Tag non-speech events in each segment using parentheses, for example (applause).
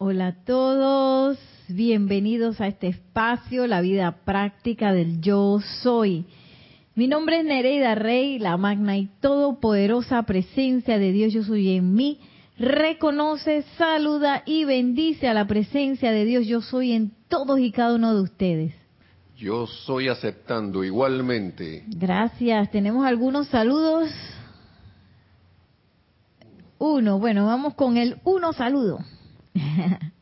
Hola a todos, bienvenidos a este espacio, la vida práctica del yo soy. Mi nombre es Nereida Rey, la magna y todopoderosa presencia de Dios yo soy en mí. Reconoce, saluda y bendice a la presencia de Dios yo soy en todos y cada uno de ustedes. Yo soy aceptando igualmente. Gracias. Tenemos algunos saludos. Uno, bueno, vamos con el uno saludo. (laughs)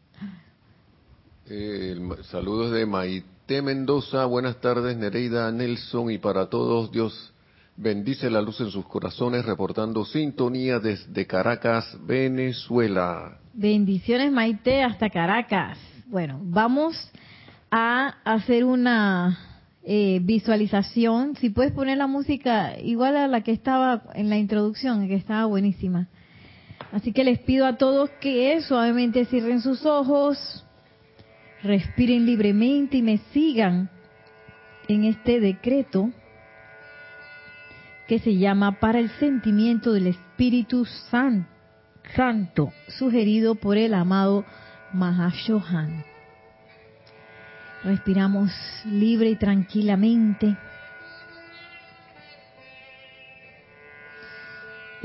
Eh, saludos de Maite Mendoza, buenas tardes Nereida Nelson y para todos Dios bendice la luz en sus corazones reportando sintonía desde Caracas, Venezuela. Bendiciones Maite hasta Caracas. Bueno, vamos a hacer una eh, visualización. Si puedes poner la música igual a la que estaba en la introducción, que estaba buenísima. Así que les pido a todos que suavemente cierren sus ojos, respiren libremente y me sigan en este decreto que se llama para el sentimiento del Espíritu Santo, sugerido por el amado Mahashohan. Respiramos libre y tranquilamente.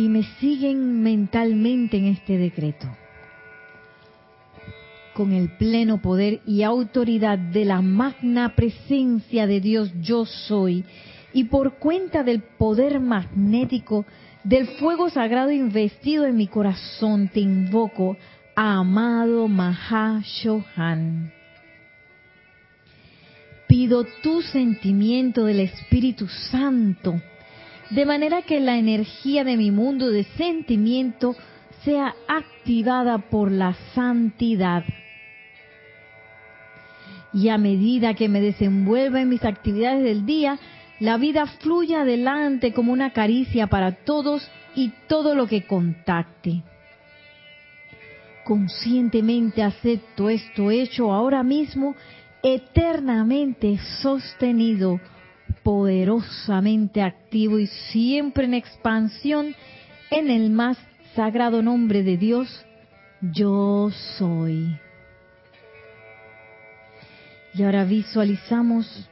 Y me siguen mentalmente en este decreto. Con el pleno poder y autoridad de la magna presencia de Dios yo soy y por cuenta del poder magnético del fuego sagrado investido en mi corazón te invoco, amado Mahashohan. Pido tu sentimiento del Espíritu Santo de manera que la energía de mi mundo de sentimiento sea activada por la santidad. Y a medida que me desenvuelva en mis actividades del día, la vida fluye adelante como una caricia para todos y todo lo que contacte. Conscientemente acepto esto hecho ahora mismo, eternamente sostenido poderosamente activo y siempre en expansión en el más sagrado nombre de Dios, yo soy. Y ahora visualizamos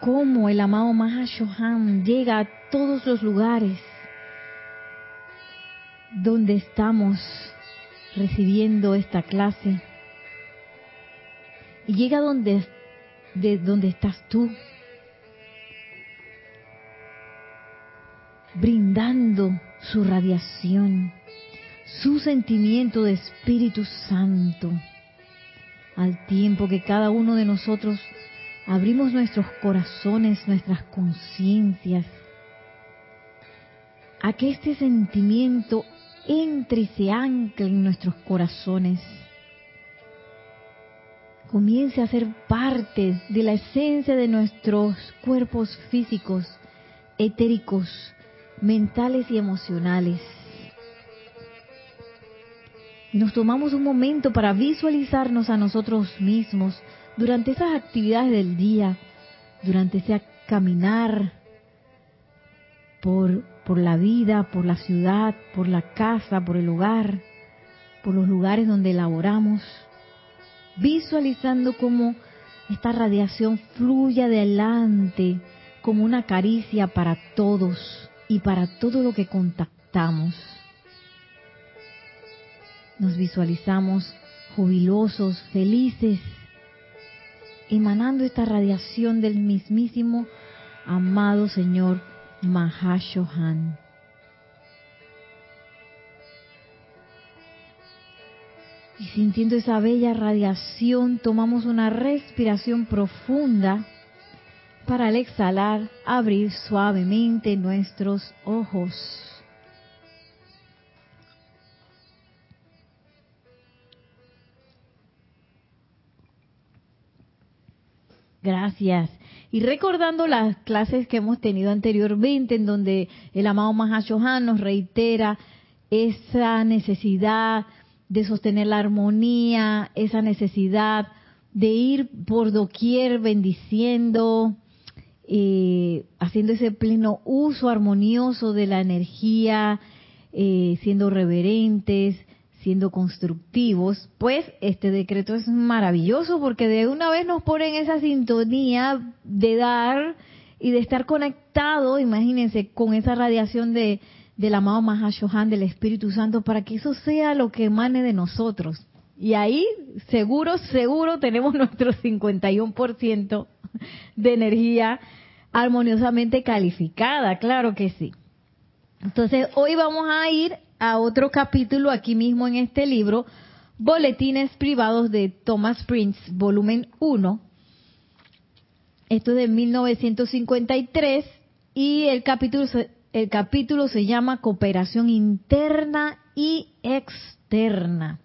cómo el amado Mahashohan llega a todos los lugares donde estamos recibiendo esta clase y llega donde de donde estás tú, brindando su radiación, su sentimiento de Espíritu Santo, al tiempo que cada uno de nosotros abrimos nuestros corazones, nuestras conciencias, a que este sentimiento entre y se ancle en nuestros corazones comience a ser parte de la esencia de nuestros cuerpos físicos, etéricos, mentales y emocionales. Nos tomamos un momento para visualizarnos a nosotros mismos durante esas actividades del día, durante ese caminar por, por la vida, por la ciudad, por la casa, por el hogar, por los lugares donde laboramos visualizando cómo esta radiación fluye adelante como una caricia para todos y para todo lo que contactamos. Nos visualizamos jubilosos, felices, emanando esta radiación del mismísimo amado Señor Mahashohan. Y sintiendo esa bella radiación, tomamos una respiración profunda para al exhalar abrir suavemente nuestros ojos. Gracias. Y recordando las clases que hemos tenido anteriormente, en donde el amado Mahashohan nos reitera esa necesidad de sostener la armonía, esa necesidad de ir por doquier bendiciendo, eh, haciendo ese pleno uso armonioso de la energía, eh, siendo reverentes, siendo constructivos, pues este decreto es maravilloso porque de una vez nos pone en esa sintonía de dar y de estar conectado, imagínense, con esa radiación de, del amado Mahashohan, del Espíritu Santo, para que eso sea lo que emane de nosotros. Y ahí, seguro, seguro, tenemos (laughs) nuestro 51% de energía armoniosamente calificada, claro que sí. Entonces, hoy vamos a ir a otro capítulo aquí mismo en este libro, Boletines Privados de Thomas Prince, volumen 1. Esto es de 1953 y el capítulo, el capítulo se llama Cooperación Interna y Externa.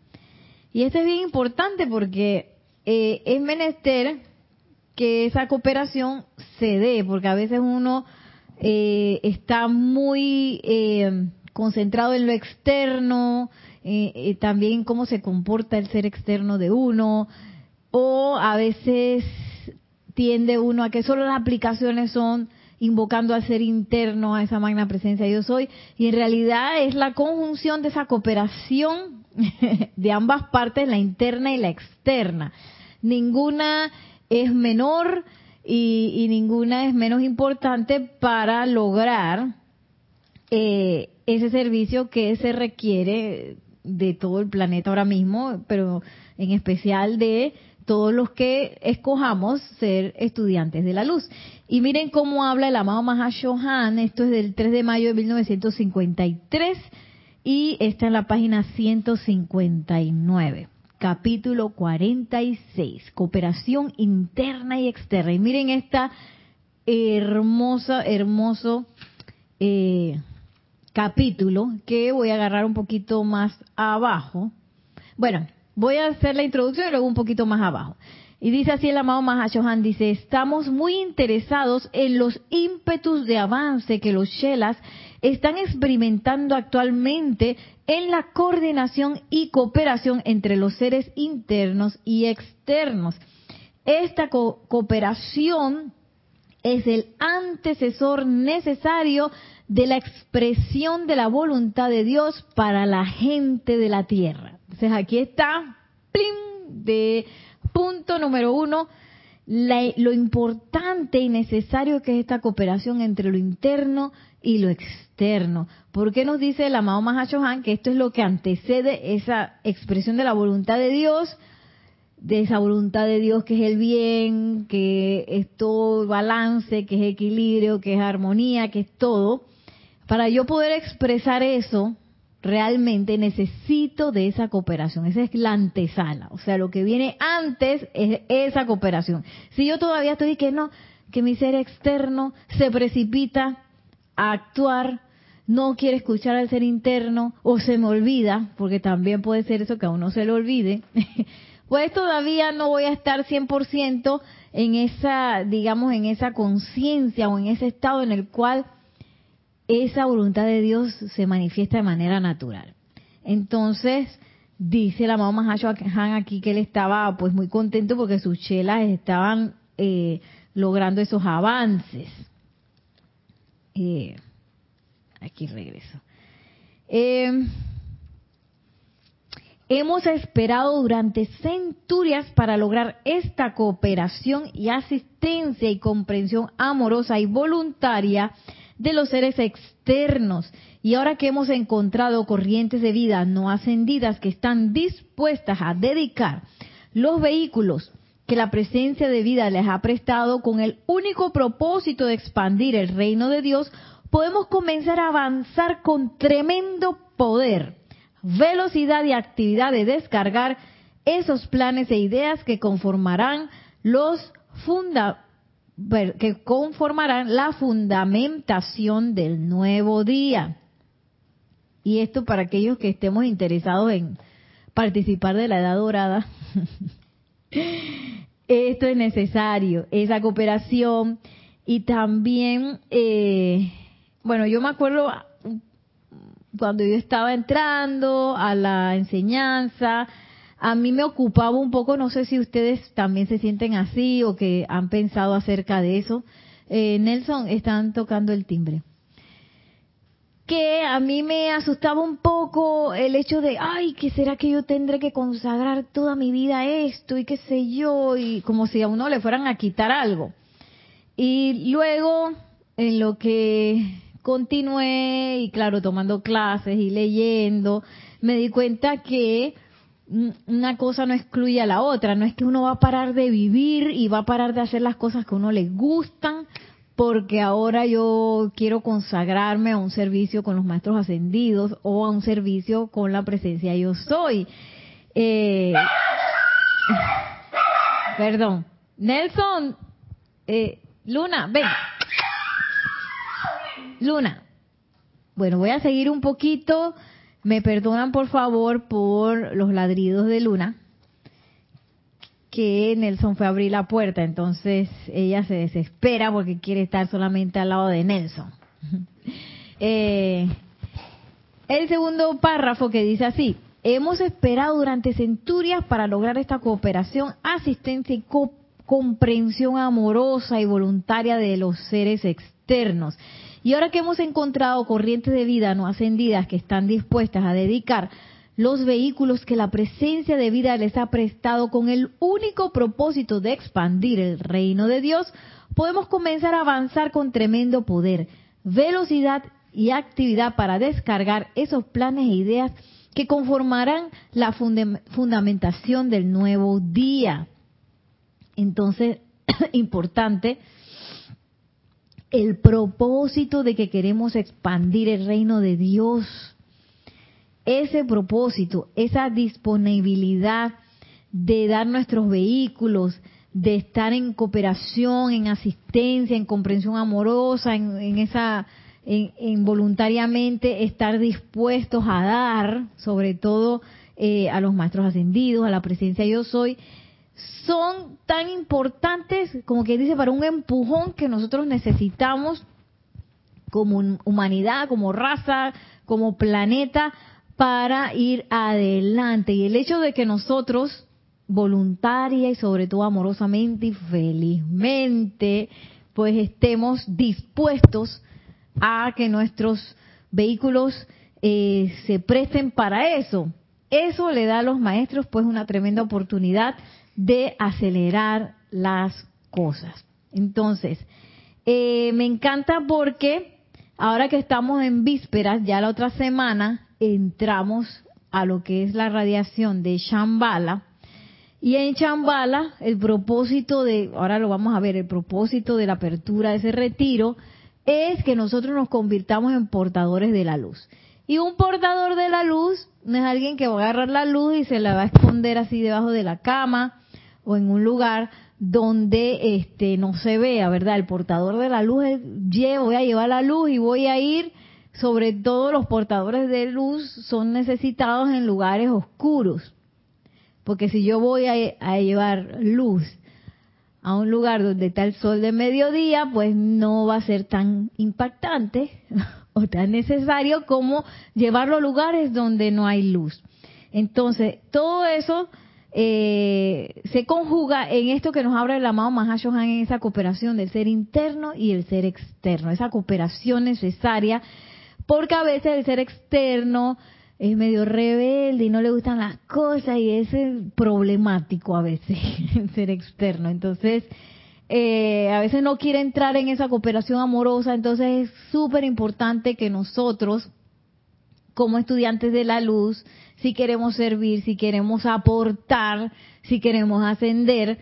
Y esto es bien importante porque eh, es menester que esa cooperación se dé, porque a veces uno eh, está muy eh, concentrado en lo externo, eh, también cómo se comporta el ser externo de uno, o a veces tiende uno a que solo las aplicaciones son invocando al ser interno, a esa magna presencia yo soy, y en realidad es la conjunción de esa cooperación (laughs) de ambas partes, la interna y la externa. Ninguna es menor y, ninguna es menos importante para lograr eh, ese servicio que se requiere de todo el planeta ahora mismo, pero en especial de todos los que escojamos ser estudiantes de la luz. Y miren cómo habla el amado Mahashohan, esto es del 3 de mayo de 1953 y está en la página 159, capítulo 46, cooperación interna y externa. Y miren esta hermosa, hermoso eh, capítulo que voy a agarrar un poquito más abajo. Bueno, voy a hacer la introducción y luego un poquito más abajo. Y dice así el amado Mahashohan, dice, estamos muy interesados en los ímpetus de avance que los Shelas están experimentando actualmente en la coordinación y cooperación entre los seres internos y externos. Esta cooperación es el antecesor necesario de la expresión de la voluntad de Dios para la gente de la tierra. Entonces aquí está, ¡plim! de punto número uno, lo importante y necesario que es esta cooperación entre lo interno y lo externo. ¿Por qué nos dice el amado Mahashohan que esto es lo que antecede esa expresión de la voluntad de Dios? de esa voluntad de Dios que es el bien, que es todo balance, que es equilibrio, que es armonía, que es todo. Para yo poder expresar eso, realmente necesito de esa cooperación. Esa es la antesala. O sea, lo que viene antes es esa cooperación. Si yo todavía estoy que no, que mi ser externo se precipita a actuar, no quiere escuchar al ser interno o se me olvida, porque también puede ser eso que a uno se le olvide, (laughs) pues todavía no voy a estar 100% en esa, digamos, en esa conciencia o en ese estado en el cual esa voluntad de Dios se manifiesta de manera natural. Entonces, dice la mamá Mahashohan aquí que él estaba pues muy contento porque sus chelas estaban eh, logrando esos avances. Eh, aquí regreso. Eh, hemos esperado durante centurias para lograr esta cooperación y asistencia y comprensión amorosa y voluntaria de los seres externos. Y ahora que hemos encontrado corrientes de vida no ascendidas que están dispuestas a dedicar los vehículos que la presencia de vida les ha prestado con el único propósito de expandir el reino de Dios, podemos comenzar a avanzar con tremendo poder, velocidad y actividad de descargar esos planes e ideas que conformarán los funda que conformarán la fundamentación del nuevo día. Y esto para aquellos que estemos interesados en participar de la edad dorada. (laughs) esto es necesario, esa cooperación. Y también, eh, bueno, yo me acuerdo cuando yo estaba entrando a la enseñanza, a mí me ocupaba un poco, no sé si ustedes también se sienten así o que han pensado acerca de eso. Eh, Nelson, están tocando el timbre. que a mí me asustaba un poco el hecho de, ay, ¿qué será que yo tendré que consagrar toda mi vida a esto y qué sé yo? Y como si a uno le fueran a quitar algo. Y luego, en lo que continué y claro, tomando clases y leyendo, me di cuenta que una cosa no excluye a la otra, no es que uno va a parar de vivir y va a parar de hacer las cosas que a uno le gustan porque ahora yo quiero consagrarme a un servicio con los maestros ascendidos o a un servicio con la presencia yo soy. Eh, (laughs) perdón. Nelson, eh, Luna, ven. Luna. Bueno, voy a seguir un poquito. Me perdonan por favor por los ladridos de Luna que Nelson fue a abrir la puerta, entonces ella se desespera porque quiere estar solamente al lado de Nelson. (laughs) Eh, el segundo párrafo que dice así, hemos esperado durante centurias para lograr esta cooperación, asistencia y comprensión amorosa y voluntaria de los seres externos. Y ahora que hemos encontrado corrientes de vida no ascendidas que están dispuestas a dedicar los vehículos que la presencia de vida les ha prestado con el único propósito de expandir el reino de Dios, podemos comenzar a avanzar con tremendo poder, velocidad y actividad para descargar esos planes e ideas que conformarán la fundamentación del nuevo día. Entonces, (clears throat) importante, el propósito de que queremos expandir el reino de Dios. Ese propósito, esa disponibilidad de dar nuestros vehículos, de estar en cooperación, en asistencia, en comprensión amorosa, en, esa, en, voluntariamente estar dispuestos a dar, sobre todo eh, a los maestros ascendidos, a la presencia yo soy, son tan importantes como que dice para un empujón que nosotros necesitamos como humanidad, como raza, como planeta, para ir adelante. Y el hecho de que nosotros, voluntaria y sobre todo amorosamente y felizmente, pues estemos dispuestos a que nuestros vehículos eh, se presten para eso. Eso le da a los maestros pues una tremenda oportunidad de acelerar las cosas. Entonces, eh, me encanta porque ahora que estamos en vísperas, ya la otra semana entramos a lo que es la radiación de Shambhala. Y en Shambhala, el propósito de, ahora lo vamos a ver, el propósito de la apertura de ese retiro es que nosotros nos convirtamos en portadores de la luz. Y un portador de la luz no es alguien que va a agarrar la luz y se la va a esconder así debajo de la cama o en un lugar donde este no se vea, ¿verdad? El portador de la luz es, voy a llevar la luz y voy a ir sobre todo los portadores de luz son necesitados en lugares oscuros. Porque si yo voy a, llevar luz a un lugar donde está el sol de mediodía, pues no va a ser tan impactante (laughs) o tan necesario como llevarlo a lugares donde no hay luz. Entonces, todo eso eh, se conjuga en esto que nos habla el amado Mahashohan en esa cooperación del ser interno y el ser externo, esa cooperación necesaria porque a veces el ser externo es medio rebelde y no le gustan las cosas y es problemático a veces (laughs) el ser externo. Entonces, eh, a veces no quiere entrar en esa cooperación amorosa, entonces es súper importante que nosotros, como estudiantes de la luz, si queremos servir, si queremos aportar, si queremos ascender,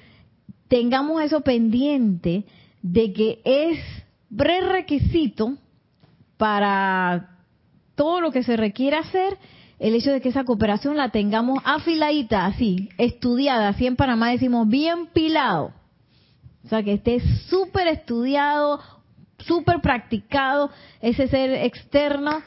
tengamos eso pendiente de que es requisito para todo lo que se requiere hacer, el hecho de que esa cooperación la tengamos afiladita, así, estudiada, así en Panamá decimos bien pilado. O sea, que esté súper estudiado, súper practicado ese ser externo,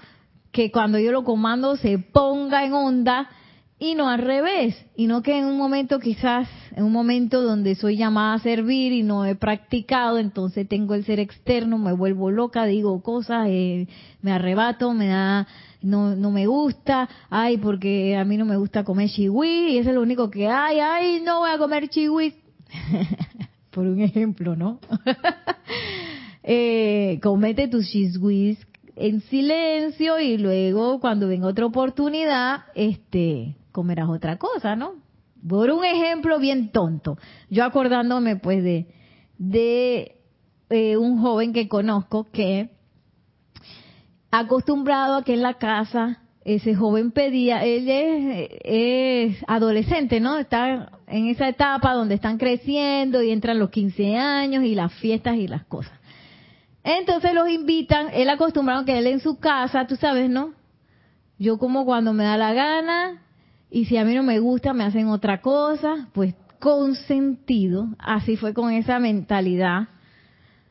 que cuando yo lo comando se ponga en onda y no al revés, y no que en un momento quizás, en un momento donde soy llamada a servir y no he practicado, entonces tengo el ser externo, me vuelvo loca, digo cosas, eh, me arrebato, me da, no, no me gusta, ay, porque a mí no me gusta comer chihui, y eso es lo único que hay, ay, no voy a comer chihui. (laughs) Por un ejemplo, ¿no? (laughs) eh, comete tus chihuis en silencio y luego cuando venga otra oportunidad, este, comerás otra cosa, ¿no? Por un ejemplo bien tonto, yo acordándome pues de, de eh, un joven que conozco que acostumbrado a que en la casa ese joven pedía, él es, adolescente, ¿no? Está en esa etapa donde están creciendo y entran los 15 años y las fiestas y las cosas. Entonces los invitan, él acostumbrado que él en su casa, tú sabes, ¿no? Yo como cuando me da la gana y si a mí no me gusta me hacen otra cosa, pues con sentido, así fue con esa mentalidad,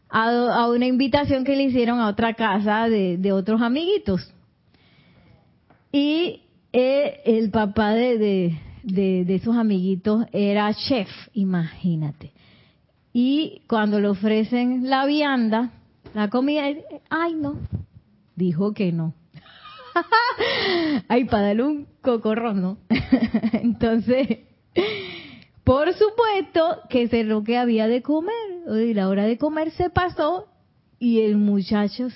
a, una invitación que le hicieron a otra casa de, otros amiguitos. Y eh, el papá de, de, de, esos amiguitos era chef, imagínate. Y cuando le ofrecen la vianda, la comida, ay no, dijo que no. (laughs) ay, para darle un cocorrón, ¿no? (laughs) Entonces, por supuesto que se lo que había de comer, y la hora de comer se pasó y el muchacho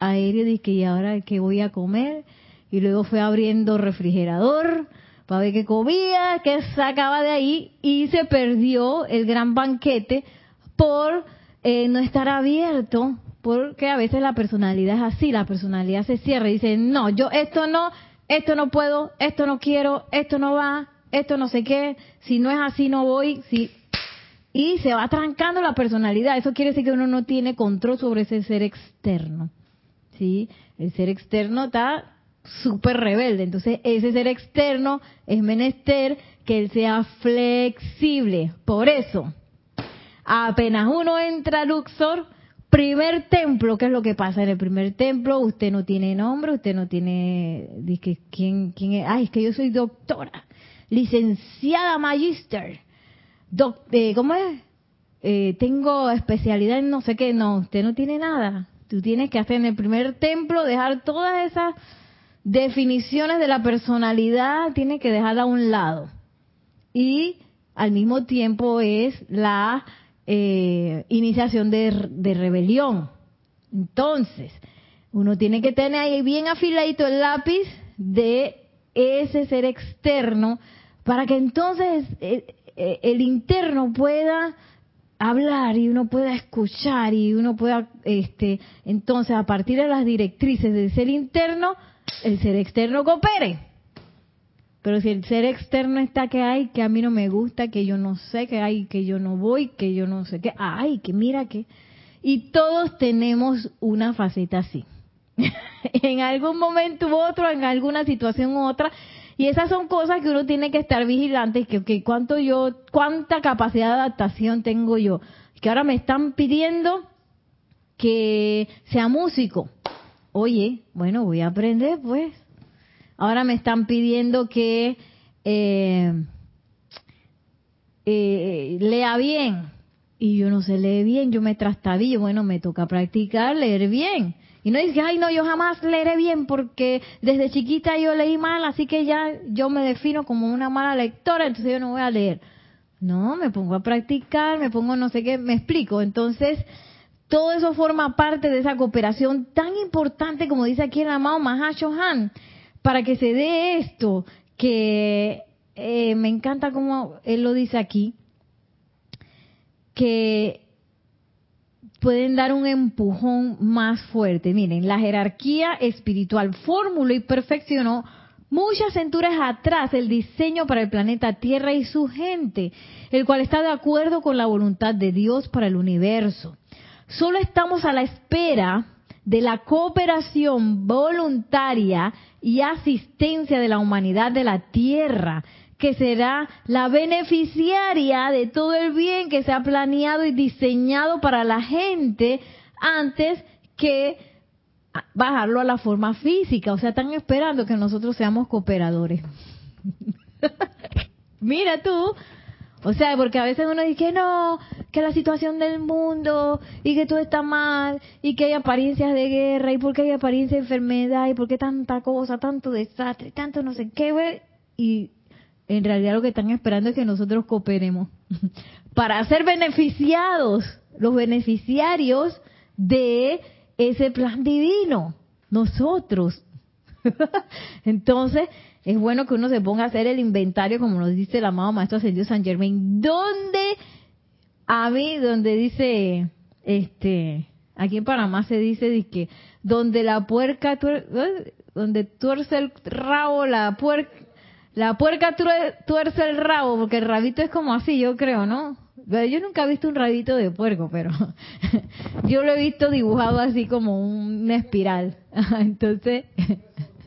aéreo dice ¿y ahora qué voy a comer? y luego fue abriendo refrigerador para ver qué comía, qué sacaba de ahí y se perdió el gran banquete por eh, no estar abierto, porque a veces la personalidad es así, la personalidad se cierra y dice, no, yo esto no, esto no puedo, esto no quiero, esto no va, esto no sé qué, si no es así no voy, si y se va trancando la personalidad. Eso quiere decir que uno no tiene control sobre ese ser externo. ¿Sí? El ser externo está súper rebelde. Entonces, ese ser externo es menester que él sea flexible. Por eso, apenas uno entra a Luxor, primer templo, ¿qué es lo que pasa en el primer templo? Usted no tiene nombre, usted no tiene, ¿quién, quién es? Ay, es que yo soy doctora, licenciada magister, eh, ¿cómo es? Eh, tengo especialidad en no sé qué, no, usted no tiene nada. Tú tienes que hacer en el primer templo, dejar todas esas definiciones de la personalidad tiene que dejarla a un lado. Y al mismo tiempo es la eh, iniciación de, rebelión. Entonces, uno tiene que tener ahí bien afiladito el lápiz de ese ser externo para que entonces eh, eh, el interno pueda hablar y uno pueda escuchar y uno pueda, este, entonces a partir de las directrices del ser interno, el ser externo coopere. Pero si el ser externo está que hay, que a mí no me gusta, que yo no sé, que hay, que yo no voy, que yo no sé qué, ay, que mira que... Y todos tenemos una faceta así. (laughs) en algún momento u otro, en alguna situación u otra. Y esas son cosas que uno tiene que estar vigilante, que, que cuánto yo, cuánta capacidad de adaptación tengo yo. Que ahora me están pidiendo que sea músico oye, bueno, voy a aprender pues. Ahora me están pidiendo que eh, eh, lea bien. Y yo no sé leer bien, yo me trastabillo. Bueno, me toca practicar leer bien. Y no dice, ay, no, yo jamás leeré bien porque desde chiquita yo leí mal, así que ya yo me defino como una mala lectora, entonces yo no voy a leer. No, me pongo a practicar, me pongo no sé qué, me explico. Entonces, todo eso forma parte de esa cooperación tan importante como dice aquí el amado Mahashohan, para que se dé esto, que eh, me encanta como él lo dice aquí, que pueden dar un empujón más fuerte. Miren, la jerarquía espiritual formuló y perfeccionó muchas centurias atrás el diseño para el planeta Tierra y su gente, el cual está de acuerdo con la voluntad de Dios para el universo. Solo estamos a la espera de la cooperación voluntaria y asistencia de la humanidad de la Tierra, que será la beneficiaria de todo el bien que se ha planeado y diseñado para la gente antes que bajarlo a la forma física. O sea, están esperando que nosotros seamos cooperadores. (laughs) Mira tú, o sea, porque a veces uno dice que no, que la situación del mundo y que todo está mal y que hay apariencias de guerra y porque hay apariencias de enfermedad y porque tanta cosa, tanto desastre, tanto no sé qué, y en realidad lo que están esperando es que nosotros cooperemos (laughs) para ser beneficiados, los beneficiarios de ese plan divino, nosotros. (laughs) Entonces, es bueno que uno se ponga a hacer el inventario, como nos dice el amado Maestro Ascendido San Germain, donde, a mí, donde dice, este, aquí en Panamá se dice, que donde la puerca, donde tuerce el rabo, la puerca, la puerca tuerce el rabo, porque el rabito es como así, yo creo, ¿no? Yo nunca he visto un rabito de puerco, pero (laughs) yo lo he visto dibujado así como una espiral. (laughs) Entonces, (laughs)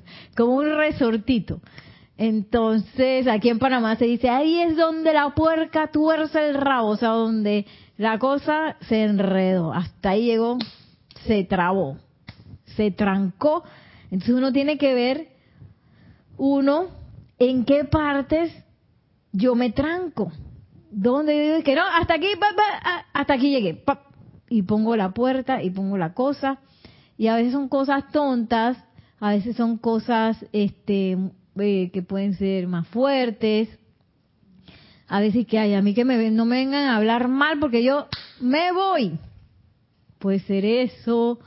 como un resortito. Entonces, aquí en Panamá se dice, ahí es donde la puerca tuerce el rabo, o sea, donde la cosa se enredó, hasta ahí llegó, se trabó, se trancó. Entonces uno tiene que ver, uno, en qué partes yo me tranco. ¿Dónde yo que no? Hasta aquí, hasta aquí llegué. y pongo la puerta y pongo la cosa. Y a veces son cosas tontas, a veces son cosas este, eh, que pueden ser más fuertes. A veces que hay, a mí que me, no me vengan a hablar mal porque yo me voy. Puede ser eso.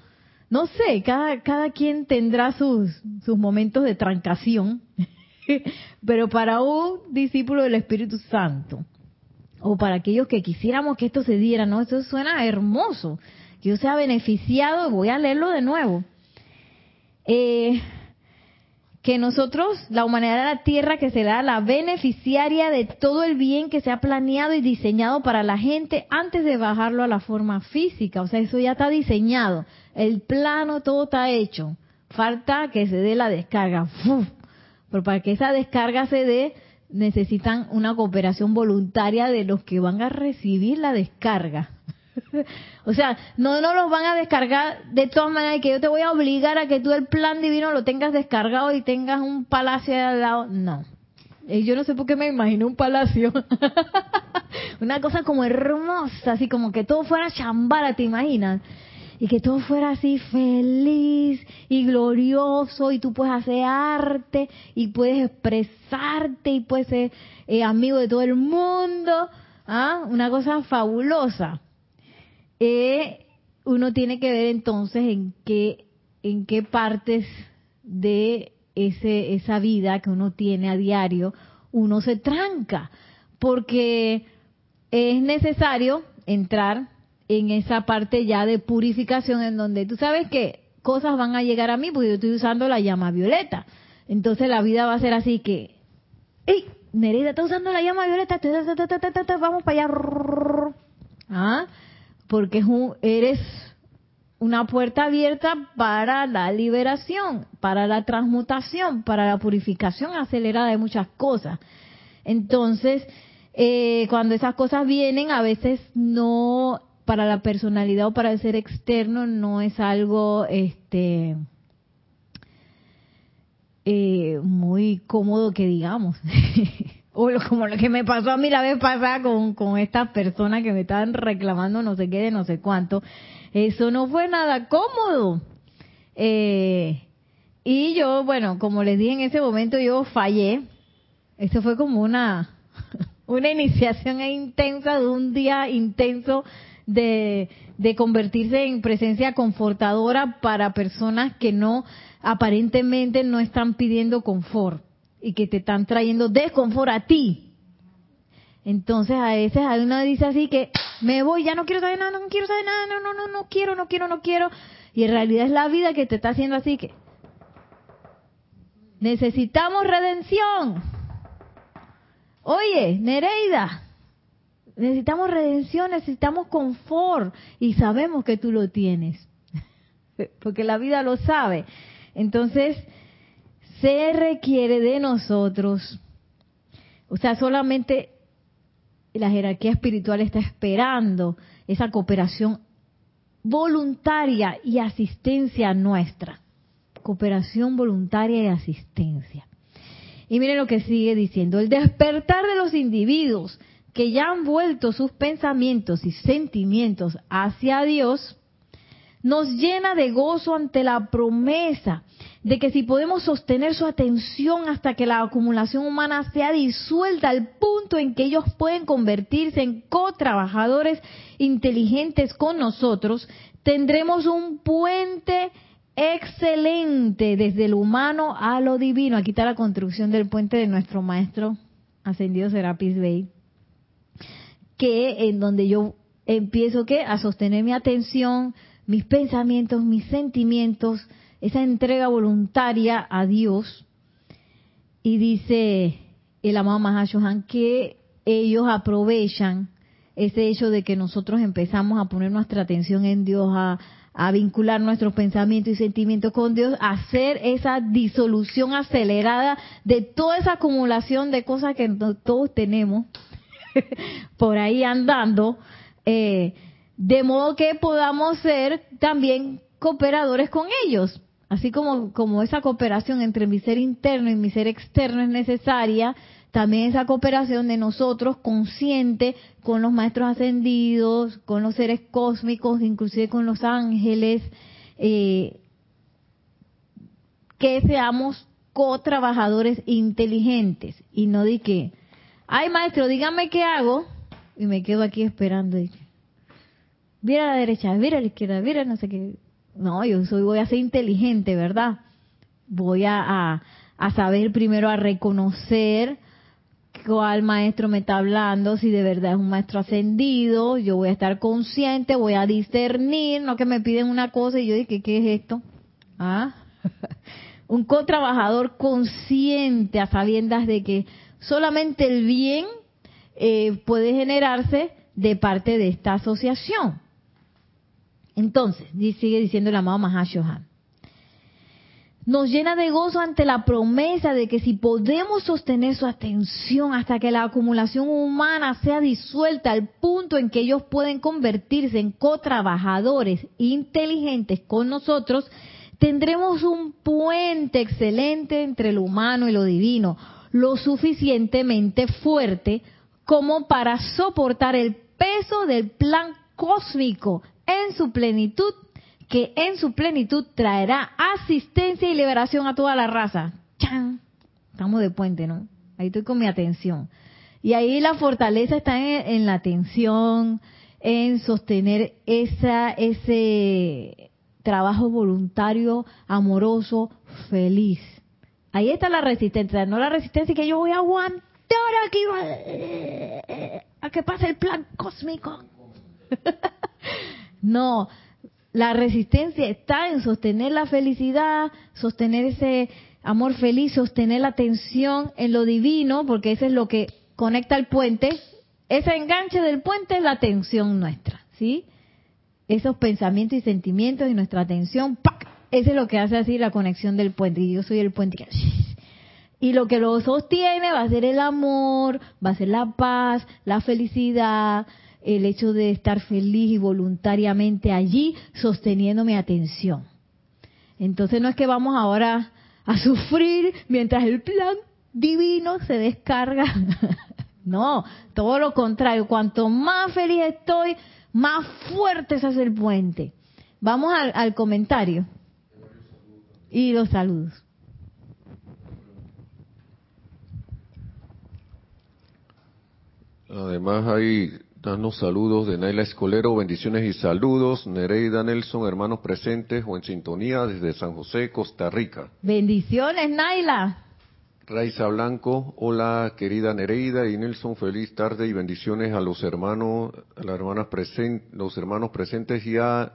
No sé, cada, cada quien tendrá sus, sus momentos de trancación. (laughs) Pero para un discípulo del Espíritu Santo, o para aquellos que quisiéramos que esto se diera, ¿no? Eso suena hermoso. Que yo sea beneficiado, voy a leerlo de nuevo eh, que nosotros, la humanidad de la Tierra, que será la beneficiaria de todo el bien que se ha planeado y diseñado para la gente antes de bajarlo a la forma física. O sea, eso ya está diseñado. El plano, todo está hecho. Falta que se dé la descarga. Pero para que esa descarga se dé, necesitan una cooperación voluntaria de los que van a recibir la descarga. (laughs) o sea, no, no los van a descargar de todas maneras que yo te voy a obligar a que tú el plan divino lo tengas descargado y tengas un palacio al lado. No. Y yo no sé por qué me imagino un palacio. (laughs) Una cosa como hermosa, así como que todo fuera chambara, ¿te imaginas? Y que todo fuera así feliz y glorioso y tú puedes hacer arte y puedes expresarte y puedes ser eh, amigo de todo el mundo. ¿Ah? Una cosa fabulosa eh, uno tiene que ver entonces en qué, en qué partes de ese, esa vida que uno tiene a diario uno se tranca, porque es necesario entrar en esa parte ya de purificación en donde tú sabes que cosas van a llegar a mí porque yo estoy usando la llama violeta. Entonces la vida va a ser así que, ¡Ey! Nereida está usando la llama violeta, vamos para allá. ¿Ah? Porque eres una puerta abierta para la liberación, para la transmutación, para la purificación acelerada de muchas cosas. Entonces, eh, cuando esas cosas vienen, a veces no, para la personalidad o para el ser externo, no es algo, este, eh, muy cómodo que digamos. (laughs) o como lo que me pasó a mí la vez pasada con, con estas personas que me estaban reclamando no sé qué de no sé cuánto, eso no fue nada cómodo. Eh, y yo, bueno, como les dije en ese momento, yo fallé. Eso fue como una, (laughs) una iniciación intensa de un día intenso de, de convertirse en presencia confortadora para personas que no, aparentemente no están pidiendo confort y que te están trayendo desconfort a ti. Entonces a veces hay una dice así que me voy, ya no quiero saber nada, no quiero saber nada, no, no, no, no quiero, no quiero, no quiero. Y en realidad es la vida que te está haciendo así que necesitamos redención. Oye, Nereida, necesitamos redención, necesitamos confort y sabemos que tú lo tienes, (laughs) porque la vida lo sabe. Entonces, se requiere de nosotros, o sea, solamente la jerarquía espiritual está esperando esa cooperación voluntaria y asistencia nuestra. Cooperación voluntaria y asistencia. Y miren lo que sigue diciendo, el despertar de los individuos que ya han vuelto sus pensamientos y sentimientos hacia Dios, nos llena de gozo ante la promesa de que si podemos sostener su atención hasta que la acumulación humana sea disuelta al punto en que ellos pueden convertirse en co-trabajadores inteligentes con nosotros, tendremos un puente excelente desde lo humano a lo divino. Aquí está la construcción del puente de nuestro maestro ascendido Serapis Bey, que en donde yo empiezo a sostener mi atención, mis pensamientos, mis sentimientos, esa entrega voluntaria a Dios. Y dice el amado Mahashohan que ellos aprovechan ese hecho de que nosotros empezamos a poner nuestra atención en Dios, a, vincular nuestros pensamientos y sentimientos con Dios, a hacer esa disolución acelerada de toda esa acumulación de cosas que todos tenemos (laughs) por ahí andando, eh, de modo que podamos ser también cooperadores con ellos. Así como, como esa cooperación entre mi ser interno y mi ser externo es necesaria, también esa cooperación de nosotros consciente con los maestros ascendidos, con los seres cósmicos, inclusive con los ángeles, eh, que seamos co-trabajadores inteligentes y no de que, ay maestro, dígame qué hago, y me quedo aquí esperando. Mira a la derecha, mira a la izquierda, mira no sé qué. No, yo soy, voy a ser inteligente, ¿verdad? Voy a, a, saber primero a reconocer cuál maestro me está hablando, si de verdad es un maestro ascendido, yo voy a estar consciente, voy a discernir, no que me piden una cosa y yo digo, ¿qué es esto? ¿Ah? (laughs) un co-trabajador consciente a sabiendas de que solamente el bien eh, puede generarse de parte de esta asociación. Entonces, sigue diciendo el amado Mahashohan, nos llena de gozo ante la promesa de que si podemos sostener su atención hasta que la acumulación humana sea disuelta al punto en que ellos pueden convertirse en co-trabajadores inteligentes con nosotros, tendremos un puente excelente entre lo humano y lo divino, lo suficientemente fuerte como para soportar el peso del plan cósmico en su plenitud, que en su plenitud traerá asistencia y liberación a toda la raza. ¡Chan! Estamos de puente, ¿no? Ahí estoy con mi atención. Y ahí la fortaleza está en, la atención, en sostener esa, ese trabajo voluntario, amoroso, feliz. Ahí está la resistencia, no la resistencia que yo voy a aguantar aquí a que pase el plan cósmico. (laughs) no, la resistencia está en sostener la felicidad, sostener ese amor feliz, sostener la atención en lo divino, porque eso es lo que conecta el puente. Ese enganche del puente es la atención nuestra, ¿sí? Esos pensamientos y sentimientos y nuestra atención, ¡pac! Ese es lo que hace así la conexión del puente. Y yo soy el puente (laughs) y lo que lo sostiene va a ser el amor, va a ser la paz, la felicidad, el hecho de estar feliz y voluntariamente allí sosteniendo mi atención. Entonces no es que vamos ahora a sufrir mientras el plan divino se descarga. (laughs) no, todo lo contrario. Cuanto más feliz estoy, más fuerte se hace el puente. Vamos al, al comentario. Y los saludos. Además hay danos saludos de Naila Escolero, bendiciones y saludos. Nereida Nelson, hermanos presentes o en sintonía desde San José, Costa Rica. Bendiciones, Naila. Raiza Blanco, hola querida Nereida y Nelson, feliz tarde y bendiciones a los hermanos, a las hermanas presentes, los hermanos presentes ya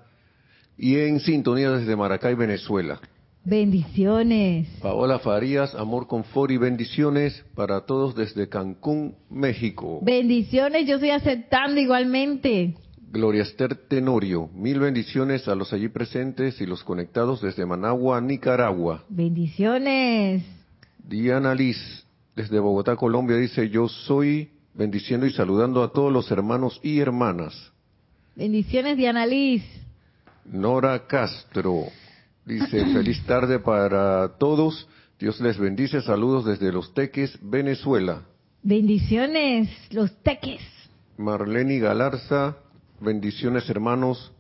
y en sintonía desde Maracay, Venezuela. Bendiciones. Paola Farías, amor, confort y bendiciones para todos desde Cancún, México. Bendiciones, yo estoy aceptando igualmente. Gloria Esther Tenorio, mil bendiciones a los allí presentes y los conectados desde Managua, Nicaragua. Bendiciones. Diana Liz, desde Bogotá, Colombia, dice, yo soy bendiciendo y saludando a todos los hermanos y hermanas. Bendiciones, Diana Liz. Nora Castro, Dice, (clears throat) feliz tarde para todos. Dios les bendice. Saludos desde Los Teques, Venezuela. Bendiciones, Los Teques. Marlene Galarza, bendiciones hermanos.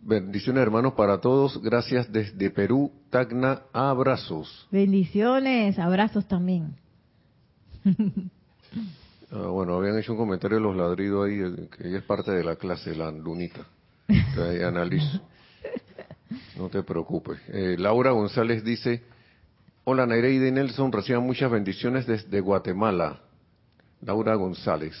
Bendiciones hermanos para todos. Gracias desde Perú, Tacna. Abrazos. Bendiciones, abrazos también. (laughs) Ah, bueno, habían hecho un comentario de los ladridos ahí, que ella es parte de la clase, la lunita. (laughs) analizo. No te preocupes. Eh, Laura González dice, hola Nereida y Nelson, reciban muchas bendiciones desde Guatemala. Laura González.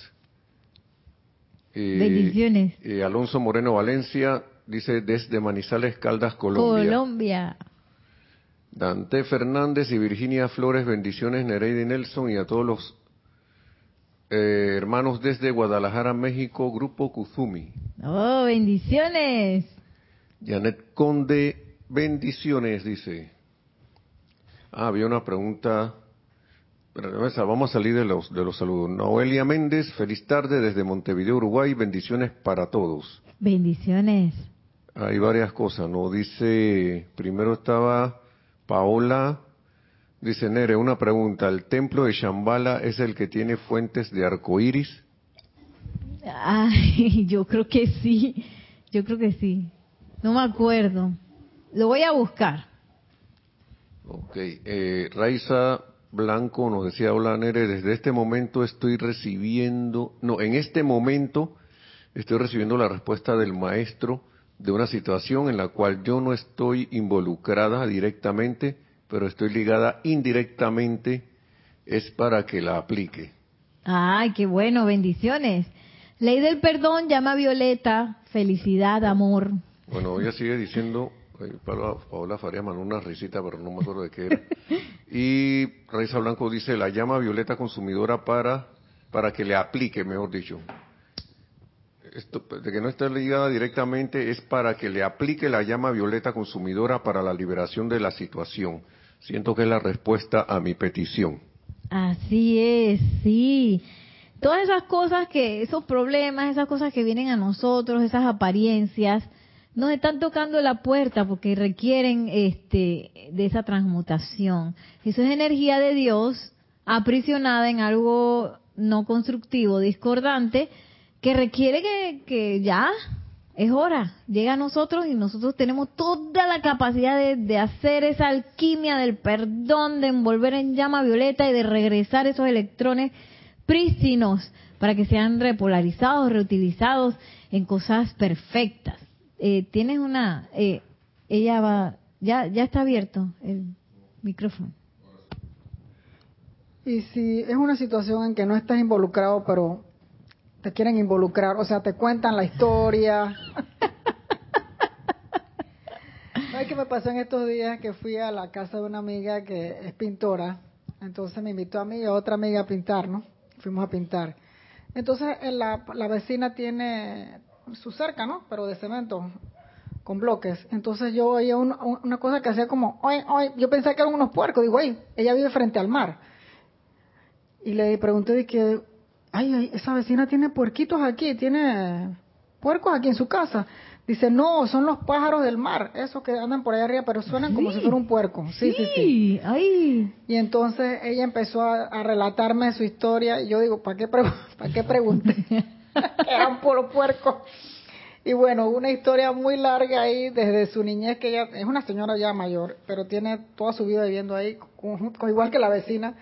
Eh, bendiciones. Eh, Alonso Moreno Valencia dice desde Manizales Caldas, Colombia. Colombia. Dante Fernández y Virginia Flores, bendiciones Nereida y Nelson y a todos los hermanos desde Guadalajara, México, Grupo Kuzumi. Oh, bendiciones. Janet Conde, bendiciones, dice. Ah, había una pregunta. Vamos a salir de los, de los saludos. Noelia Méndez, feliz tarde desde Montevideo, Uruguay. Bendiciones para todos. Bendiciones. Hay varias cosas, ¿no? Dice, primero estaba Paola, dice Nere, una pregunta. ¿El templo de Shambhala es el que tiene fuentes de arco iris? Ay, (laughs) yo creo que sí. Yo creo que sí. No me acuerdo. Lo voy a buscar. Ok. Eh, Raiza Blanco nos decía, hola Nere, desde este momento estoy recibiendo, no, en este momento estoy recibiendo la respuesta del maestro de una situación en la cual yo no estoy involucrada directamente, pero estoy ligada indirectamente, es para que la aplique. Ay, qué bueno, bendiciones. Ley del perdón llama a Violeta, felicidad, amor. Bueno, ella sigue diciendo, Paola, Faría mandó una risita, pero no me acuerdo de qué era. Y Raiza Blanco dice, la llama violeta consumidora para, para que le aplique, mejor dicho. Esto, de que no esté ligada directamente es para que le aplique la llama violeta consumidora para la liberación de la situación. Siento que es la respuesta a mi petición. Así es, sí. Todas esas cosas que, esos problemas, esas cosas que vienen a nosotros, esas apariencias, nos están tocando la puerta porque requieren este de esa transmutación. Eso es energía de Dios aprisionada en algo no constructivo, discordante, que requiere que, que ya es hora, llega a nosotros y nosotros tenemos toda la capacidad de, de, hacer esa alquimia del perdón, de envolver en llama violeta y de regresar esos electrones prístinos para que sean repolarizados, reutilizados en cosas perfectas eh, tienes una, eh, ella va, ya, ya está abierto el micrófono. Y si es una situación en que no estás involucrado, pero te quieren involucrar, o sea, te cuentan la historia. (laughs) ¿Sabes qué me pasó en estos días? Que fui a la casa de una amiga que es pintora, entonces me invitó a mí y a otra amiga a pintar, ¿no? Fuimos a pintar. Entonces la, la vecina tiene su cerca, ¿no? Pero de cemento, con bloques. Entonces yo oía una cosa que hacía como, oye, oye, yo pensé que eran unos puercos. Digo, oye, ella vive frente al mar. Y le pregunté que, ay, esa vecina tiene puerquitos aquí, tiene puercos aquí en su casa. Dice, no, son los pájaros del mar, esos que andan por allá arriba, pero suenan como si fuera un puerco. Sí, sí, sí. Ay. Y entonces ella empezó a, relatarme su historia y yo digo, ¿para qué, (laughs) ¿para qué pregunté? (laughs) (laughs) eran por puercos. Y bueno, una historia muy larga ahí desde su niñez, que ella es una señora ya mayor, pero tiene toda su vida viviendo ahí, igual que la vecina,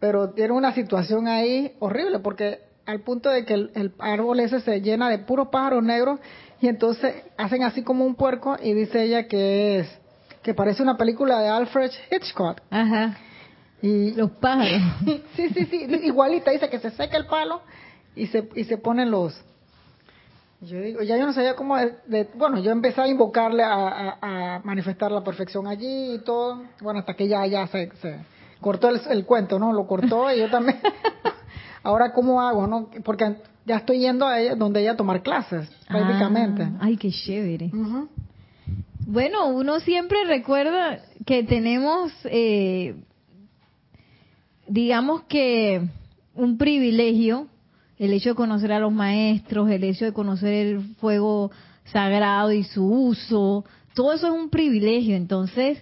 pero tiene una situación ahí horrible, porque al punto de que el, árbol ese se llena de puros pájaros negros y entonces hacen así como un puerco y dice ella que es, que parece una película de Alfred Hitchcock. Ajá. Y los pájaros. (laughs) sí, sí, sí, igualita, dice que se seca el palo y se, y se ponen los... Yo digo, ya yo no sabía cómo... De, bueno, yo empecé a invocarle a, manifestar la perfección allí y todo. Bueno, hasta que ya, ya se, se cortó el, cuento, ¿no? Lo cortó y yo también... (laughs) Ahora, ¿cómo hago, no? Porque ya estoy yendo a ella, donde ella a tomar clases, prácticamente. Ah, ay, qué chévere. Bueno, uno siempre recuerda que tenemos, eh, digamos que, un privilegio el hecho de conocer a los maestros, el hecho de conocer el fuego sagrado y su uso, todo eso es un privilegio. Entonces,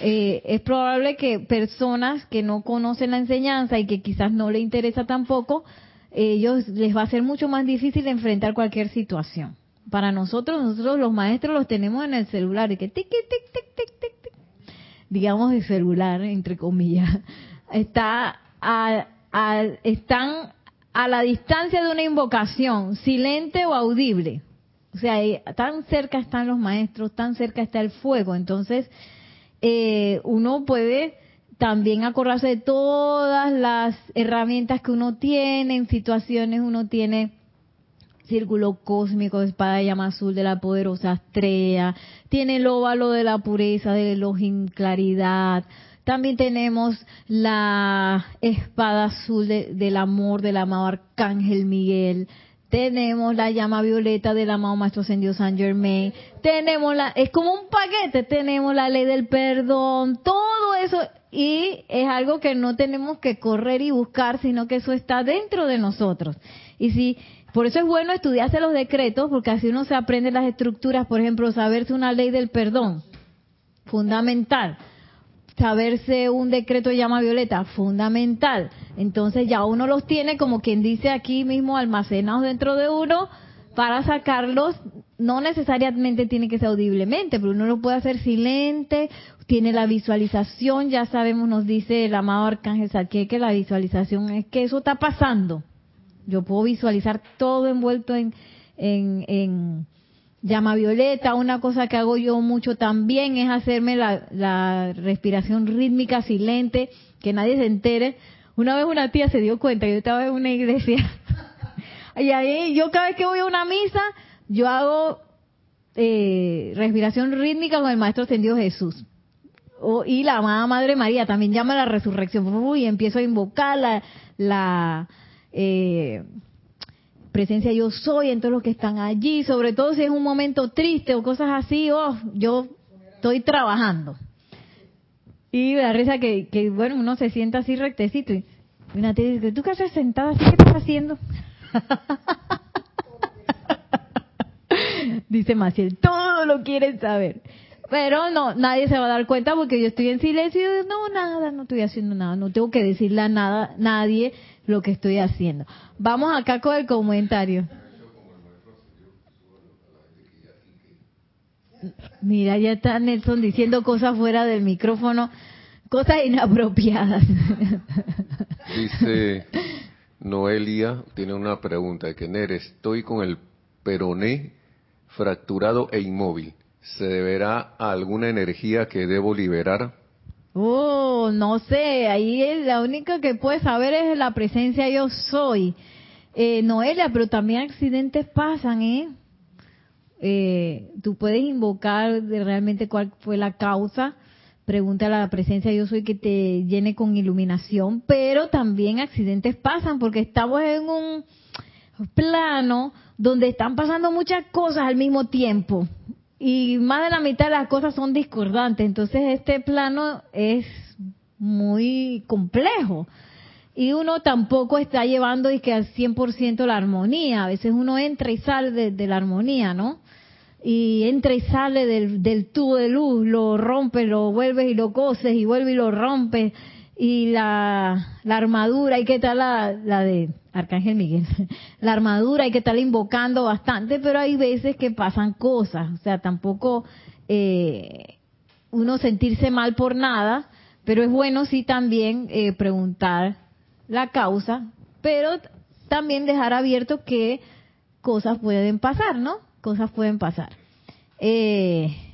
eh, es probable que personas que no conocen la enseñanza y que quizás no le interesa tampoco, ellos les va a ser mucho más difícil enfrentar cualquier situación. Para nosotros, nosotros los maestros los tenemos en el celular y que tic, tic, tic, tic, tic, tic, digamos de celular, entre comillas, (laughs) está están a la distancia de una invocación, silente o audible. O sea, tan cerca están los maestros, tan cerca está el fuego. Entonces, eh, uno puede también acordarse de todas las herramientas que uno tiene, en situaciones uno tiene círculo cósmico, espada llama azul de la poderosa estrella, tiene el óvalo de la pureza, de la claridad, también tenemos la espada azul del amor del amado Arcángel Miguel, tenemos la llama violeta del amado Maestro Ascendido San Germain, tenemos la, es como un paquete, tenemos la ley del perdón, todo eso, y es algo que no tenemos que correr y buscar, sino que eso está dentro de nosotros. Y si, por eso es bueno estudiarse los decretos, porque así uno se aprende las estructuras, por ejemplo, saberse una ley del perdón, fundamental saberse un decreto de llama violeta, fundamental. Entonces ya uno los tiene como quien dice aquí mismo almacenados dentro de uno para sacarlos, no necesariamente tiene que ser audiblemente, pero uno lo puede hacer silente, tiene la visualización, ya sabemos, nos dice el amado Arcángel Saquiel que la visualización es que eso está pasando. Yo puedo visualizar todo envuelto en, en, en llama violeta. Una cosa que hago yo mucho también es hacerme la, respiración rítmica silente, que nadie se entere. Una vez una tía se dio cuenta, yo estaba en una iglesia, (laughs) y ahí yo cada vez que voy a una misa, yo hago eh, respiración rítmica con el Maestro Ascendido Jesús. y la amada Madre María también llama la resurrección. Y empiezo a invocar la, la eh, presencia yo soy en todos los que están allí, sobre todo si es un momento triste o cosas así, oh, yo estoy trabajando. Y la risa que, bueno, uno se sienta así rectecito y una te dice, ¿tú qué haces sentada así? ¿Qué estás haciendo? (laughs) dice Maciel, todo lo quieren saber. Pero no, nadie se va a dar cuenta porque yo estoy en silencio no, nada, no estoy haciendo nada, no tengo que decirle a nada, nadie lo que estoy haciendo. Vamos acá con el comentario. Mira, ya está Nelson diciendo cosas fuera del micrófono, cosas inapropiadas. Dice (laughs) Noelia, tiene una pregunta, que Nere, estoy con el peroné fracturado e inmóvil. ¿Se deberá a alguna energía que debo liberar? Oh, no sé, ahí la única que puede saber es la presencia yo soy. Eh, Noelia, pero también accidentes pasan, ¿eh? ¿eh? Tú puedes invocar realmente cuál fue la causa, pregúntale a la presencia yo soy que te llene con iluminación, pero también accidentes pasan porque estamos en un plano donde están pasando muchas cosas al mismo tiempo y más de la mitad de las cosas son discordantes. Entonces este plano es muy complejo. Y uno tampoco está llevando y que al 100% la armonía. A veces uno entra y sale de, la armonía, ¿no? Y entra y sale del, del tubo de luz, lo rompe, lo vuelves y lo coses y vuelve y lo rompe y la, armadura, que estar la, la de Arcángel Miguel, (laughs) la armadura hay que estar invocando bastante, pero hay veces que pasan cosas, o sea, tampoco eh, uno sentirse mal por nada, pero es bueno sí también eh, preguntar la causa, pero también dejar abierto que cosas pueden pasar, ¿no? Cosas pueden pasar. Eh,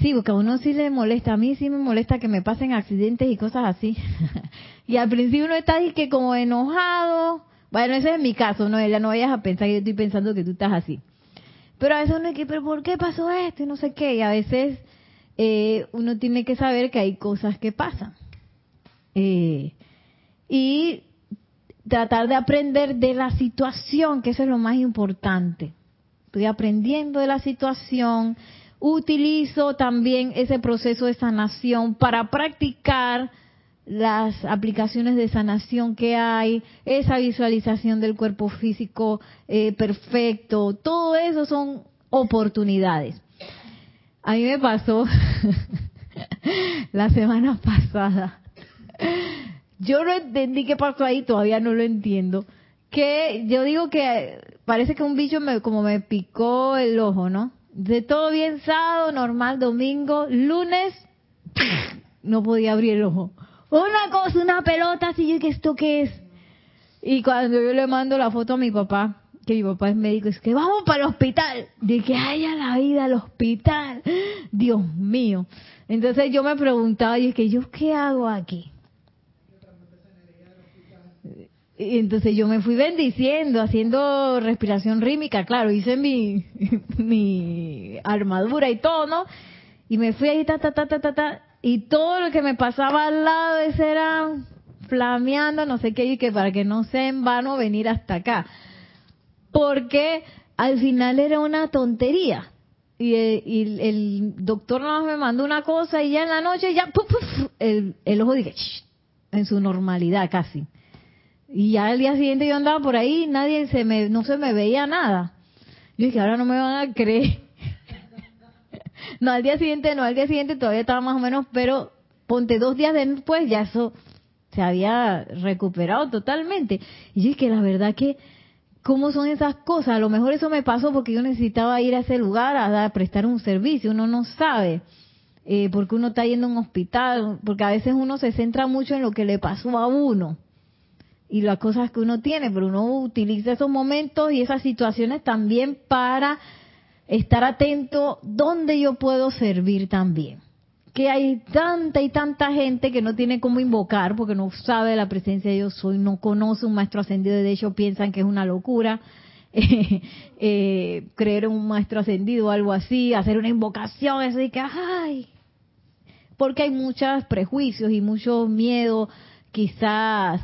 Sí, porque a uno sí le molesta, a mí sí me molesta que me pasen accidentes y cosas así. (laughs) y al principio uno está que como enojado. Bueno, ese es mi caso, no, ella no vayas a pensar que yo estoy pensando que tú estás así. Pero a veces uno es que, pero ¿por qué pasó esto? Y no sé qué. Y a veces eh, uno tiene que saber que hay cosas que pasan. Eh, y tratar de aprender de la situación, que eso es lo más importante. Estoy aprendiendo de la situación, utilizo también ese proceso de sanación para practicar las aplicaciones de sanación que hay, esa visualización del cuerpo físico eh, perfecto, todo eso son oportunidades. A mí me pasó (laughs) la semana pasada. Yo no entendí qué pasó ahí, todavía no lo entiendo. Que yo digo que parece que un bicho me, como me picó el ojo, ¿no? De todo bien sábado, normal domingo, lunes, (laughs) no podía abrir el ojo. Una cosa, una pelota, así yo que esto qué es. Y cuando yo le mando la foto a mi papá, que mi papá es médico, es que vamos para el hospital. De que haya la vida al hospital. (gasps) Dios mío. Entonces yo me preguntaba, y es que yo qué hago aquí. Y entonces yo me fui bendiciendo, haciendo respiración rítmica, claro, hice mi, (laughs) mi armadura y todo, ¿no? Y me fui ahí, ta, ta, ta, ta, ta, ta, y todo lo que me pasaba al lado ese era flameando, no sé qué, y que para que no sea en vano venir hasta acá. Porque al final era una tontería. Y, el, el doctor no me mandó una cosa y ya en la noche ya el, el ojo dije en su normalidad casi y ya el día siguiente yo andaba por ahí, nadie se me, no se me veía nada. Yo dije, ahora no me van a creer. (laughs) no, al día siguiente, no, al día siguiente todavía estaba más o menos, pero ponte dos días después, ya eso se había recuperado totalmente. Y yo dije, la verdad que, ¿cómo son esas cosas? A lo mejor eso me pasó porque yo necesitaba ir a ese lugar a, dar, prestar un servicio, uno no sabe. Eh, porque uno está yendo a un hospital, porque a veces uno se centra mucho en lo que le pasó a uno y las cosas que uno tiene, pero uno utiliza esos momentos y esas situaciones también para estar atento dónde yo puedo servir también. Que hay tanta y tanta gente que no tiene cómo invocar porque no sabe la presencia de yo soy, no conoce un maestro ascendido, de hecho piensan que es una locura (laughs) eh, creer en un maestro ascendido o algo así, hacer una invocación, así que, ay, porque hay muchos prejuicios y mucho miedo, quizás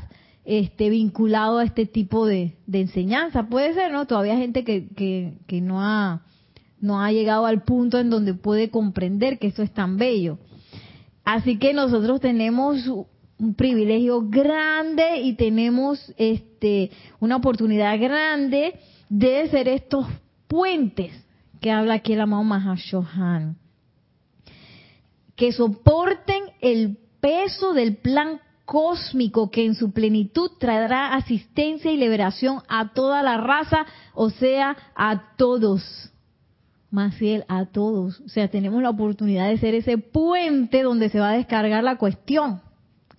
este, vinculado a este tipo de, enseñanza. Puede ser, ¿no? Todavía hay gente que, no, ha, llegado al punto en donde puede comprender que eso es tan bello. Así que nosotros tenemos un privilegio grande y tenemos este, una oportunidad grande de ser estos puentes que habla aquí el amado Mahashohan. Que soporten el peso del plan cósmico que en su plenitud traerá asistencia y liberación a toda la raza, o sea, a todos. Más fiel a todos. O sea, tenemos la oportunidad de ser ese puente donde se va a descargar la cuestión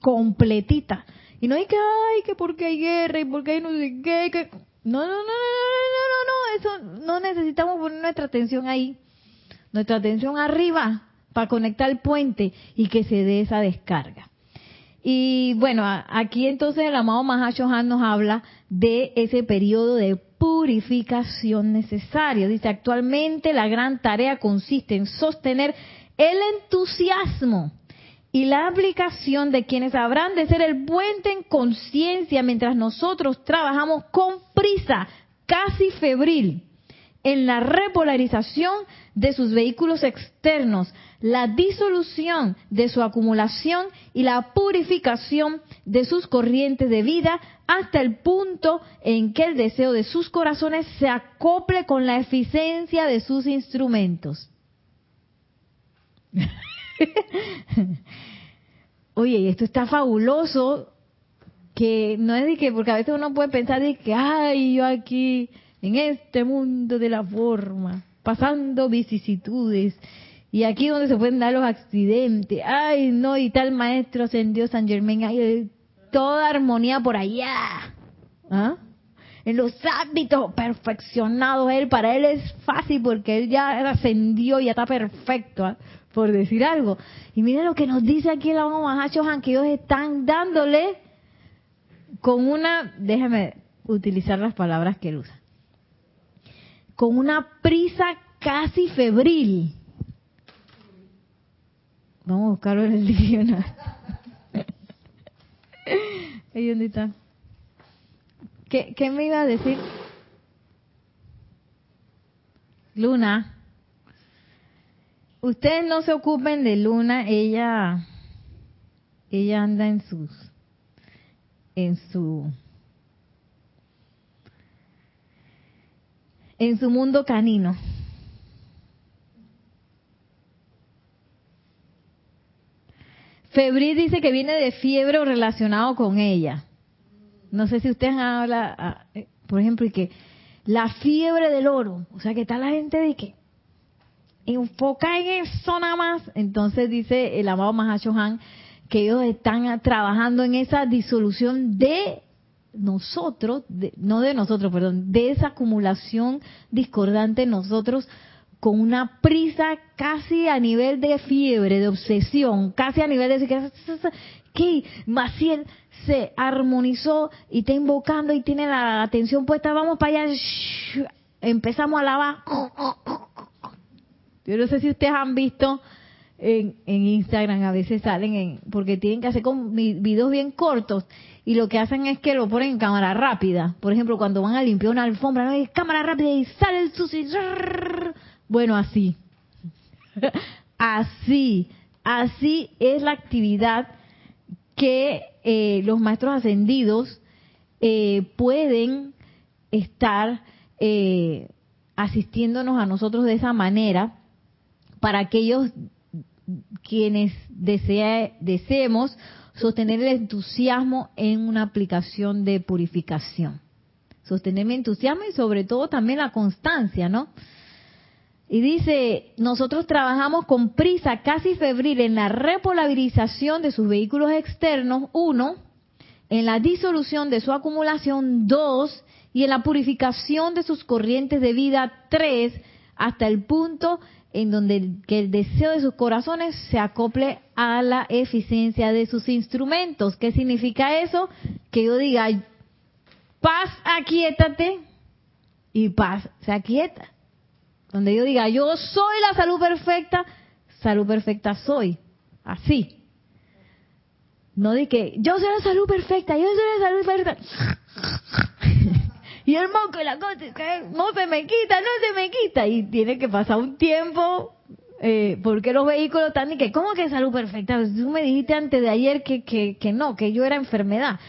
completita. Y no hay que, ay, que porque hay guerra y porque hay no sé qué, que... No, no, no, no, no, no, no, eso no necesitamos poner nuestra atención ahí. Nuestra atención arriba para conectar el puente y que se dé esa descarga. Y bueno, aquí entonces el amado Mahashohan nos habla de ese periodo de purificación necesario. Dice, actualmente la gran tarea consiste en sostener el entusiasmo y la aplicación de quienes habrán de ser el puente en conciencia mientras nosotros trabajamos con prisa, casi febril, en la repolarización de sus vehículos externos, la disolución de su acumulación y la purificación de sus corrientes de vida hasta el punto en que el deseo de sus corazones se acople con la eficiencia de sus instrumentos. (laughs) Oye, esto está fabuloso, que no es de que, porque a veces uno puede pensar de que, ay, yo aquí, en este mundo de la forma, pasando vicisitudes. Y aquí donde se pueden dar los accidentes. Ay, no, y tal maestro ascendió San Germán. Hay toda armonía por allá. ¿Ah? En los hábitos perfeccionados, él, para él es fácil porque él ya ascendió y ya está perfecto, ¿ah? por decir algo. Y mira lo que nos dice aquí la Mahacho Han, que ellos están dándole con una, déjame utilizar las palabras que él usa con una prisa casi febril. Vamos a buscarlo en el (laughs) diccionario. Ahí dónde está. ¿Qué, ¿Qué me iba a decir? Luna. Ustedes no se ocupen de Luna, ella ella anda en sus en su en su mundo canino. Febril dice que viene de fiebre relacionado con ella. No sé si ustedes hablan, ah, eh, por ejemplo, y que la fiebre del oro, o sea, que está la gente de que enfoca en eso nada más. Entonces dice el amado Mahashohan que ellos están trabajando en esa disolución de nosotros, no de nosotros, perdón, de esa acumulación discordante en nosotros con una prisa casi a nivel de fiebre, de obsesión, casi a nivel de que, Maciel se armonizó y está invocando y tiene la atención puesta, vamos para allá, empezamos a lavar. Yo no sé si ustedes han visto en, en Instagram, a veces salen en, porque tienen que hacer con videos bien cortos y lo que hacen es que lo ponen en cámara rápida. Por ejemplo, cuando van a limpiar una alfombra, ¿no? es cámara rápida y sale el sucio. Bueno, así. así. Así es la actividad que eh, los maestros ascendidos eh, pueden estar eh, asistiéndonos a nosotros de esa manera para aquellos quienes desea, deseemos sostener el entusiasmo en una aplicación de purificación. Sostener mi entusiasmo y sobre todo también la constancia, ¿no? Y dice, nosotros trabajamos con prisa casi febril en la repolarización de sus vehículos externos, uno, en la disolución de su acumulación, dos, y en la purificación de sus corrientes de vida, tres, hasta el punto en donde que el deseo de sus corazones se acople a la eficiencia de sus instrumentos. ¿Qué significa eso? Que yo diga, paz, aquietate, y paz se aquieta. Donde yo diga, yo soy la salud perfecta, salud perfecta soy. Así. No di que yo soy la salud perfecta, yo soy la salud perfecta. (laughs) y el moco y la cosa, no se me quita, no se me quita. Y tiene que pasar un tiempo, eh, porque los vehículos están y que, ¿cómo que salud perfecta? Pues tú me dijiste antes de ayer que, que, que no, que yo era enfermedad.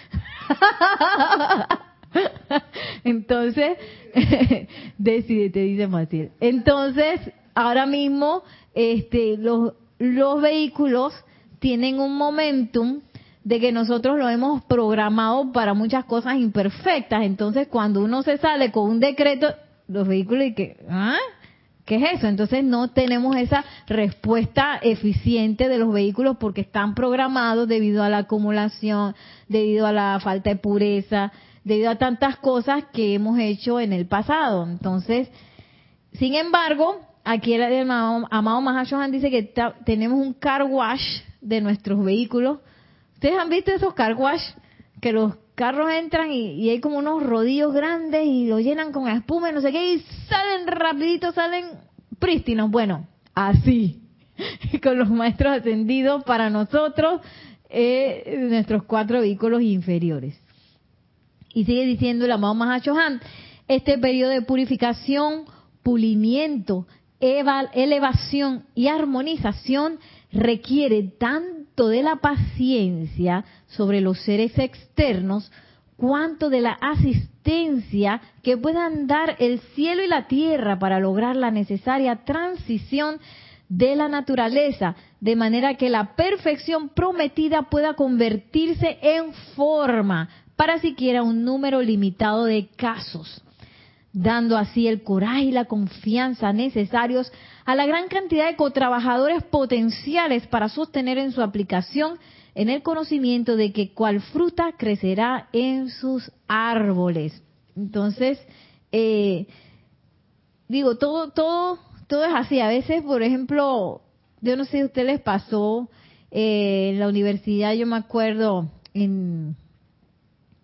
(laughs) (laughs) Entonces, (laughs) decídete, dice Maciel. Entonces, ahora mismo, este, los, los vehículos tienen un momentum de que nosotros lo hemos programado para muchas cosas imperfectas. Entonces, cuando uno se sale con un decreto, los vehículos y que, ¿ah? ¿Qué es eso? Entonces no tenemos esa respuesta eficiente de los vehículos porque están programados debido a la acumulación, debido a la falta de pureza, debido a tantas cosas que hemos hecho en el pasado. Entonces, sin embargo, aquí el amado, Mahashohan dice que tenemos un car wash de nuestros vehículos. ¿Ustedes han visto esos car wash? Que los carros entran y, hay como unos rodillos grandes y lo llenan con espuma y no sé qué y salen rapidito, salen prístinos. Bueno, así, (laughs) con los maestros ascendidos para nosotros, eh, nuestros cuatro vehículos inferiores. Y sigue diciendo el amado Mahachohan, este periodo de purificación, pulimiento, elevación y armonización requiere tanto de la paciencia sobre los seres externos, cuanto de la asistencia que puedan dar el cielo y la tierra para lograr la necesaria transición de la naturaleza, de manera que la perfección prometida pueda convertirse en forma para siquiera un número limitado de casos, dando así el coraje y la confianza necesarios a la gran cantidad de cotrabajadores potenciales para sostener en su aplicación en el conocimiento de que cual fruta crecerá en sus árboles. Entonces, eh, digo, todo, todo, todo es así. A veces, por ejemplo, yo no sé si a ustedes les pasó eh, en la universidad, yo me acuerdo en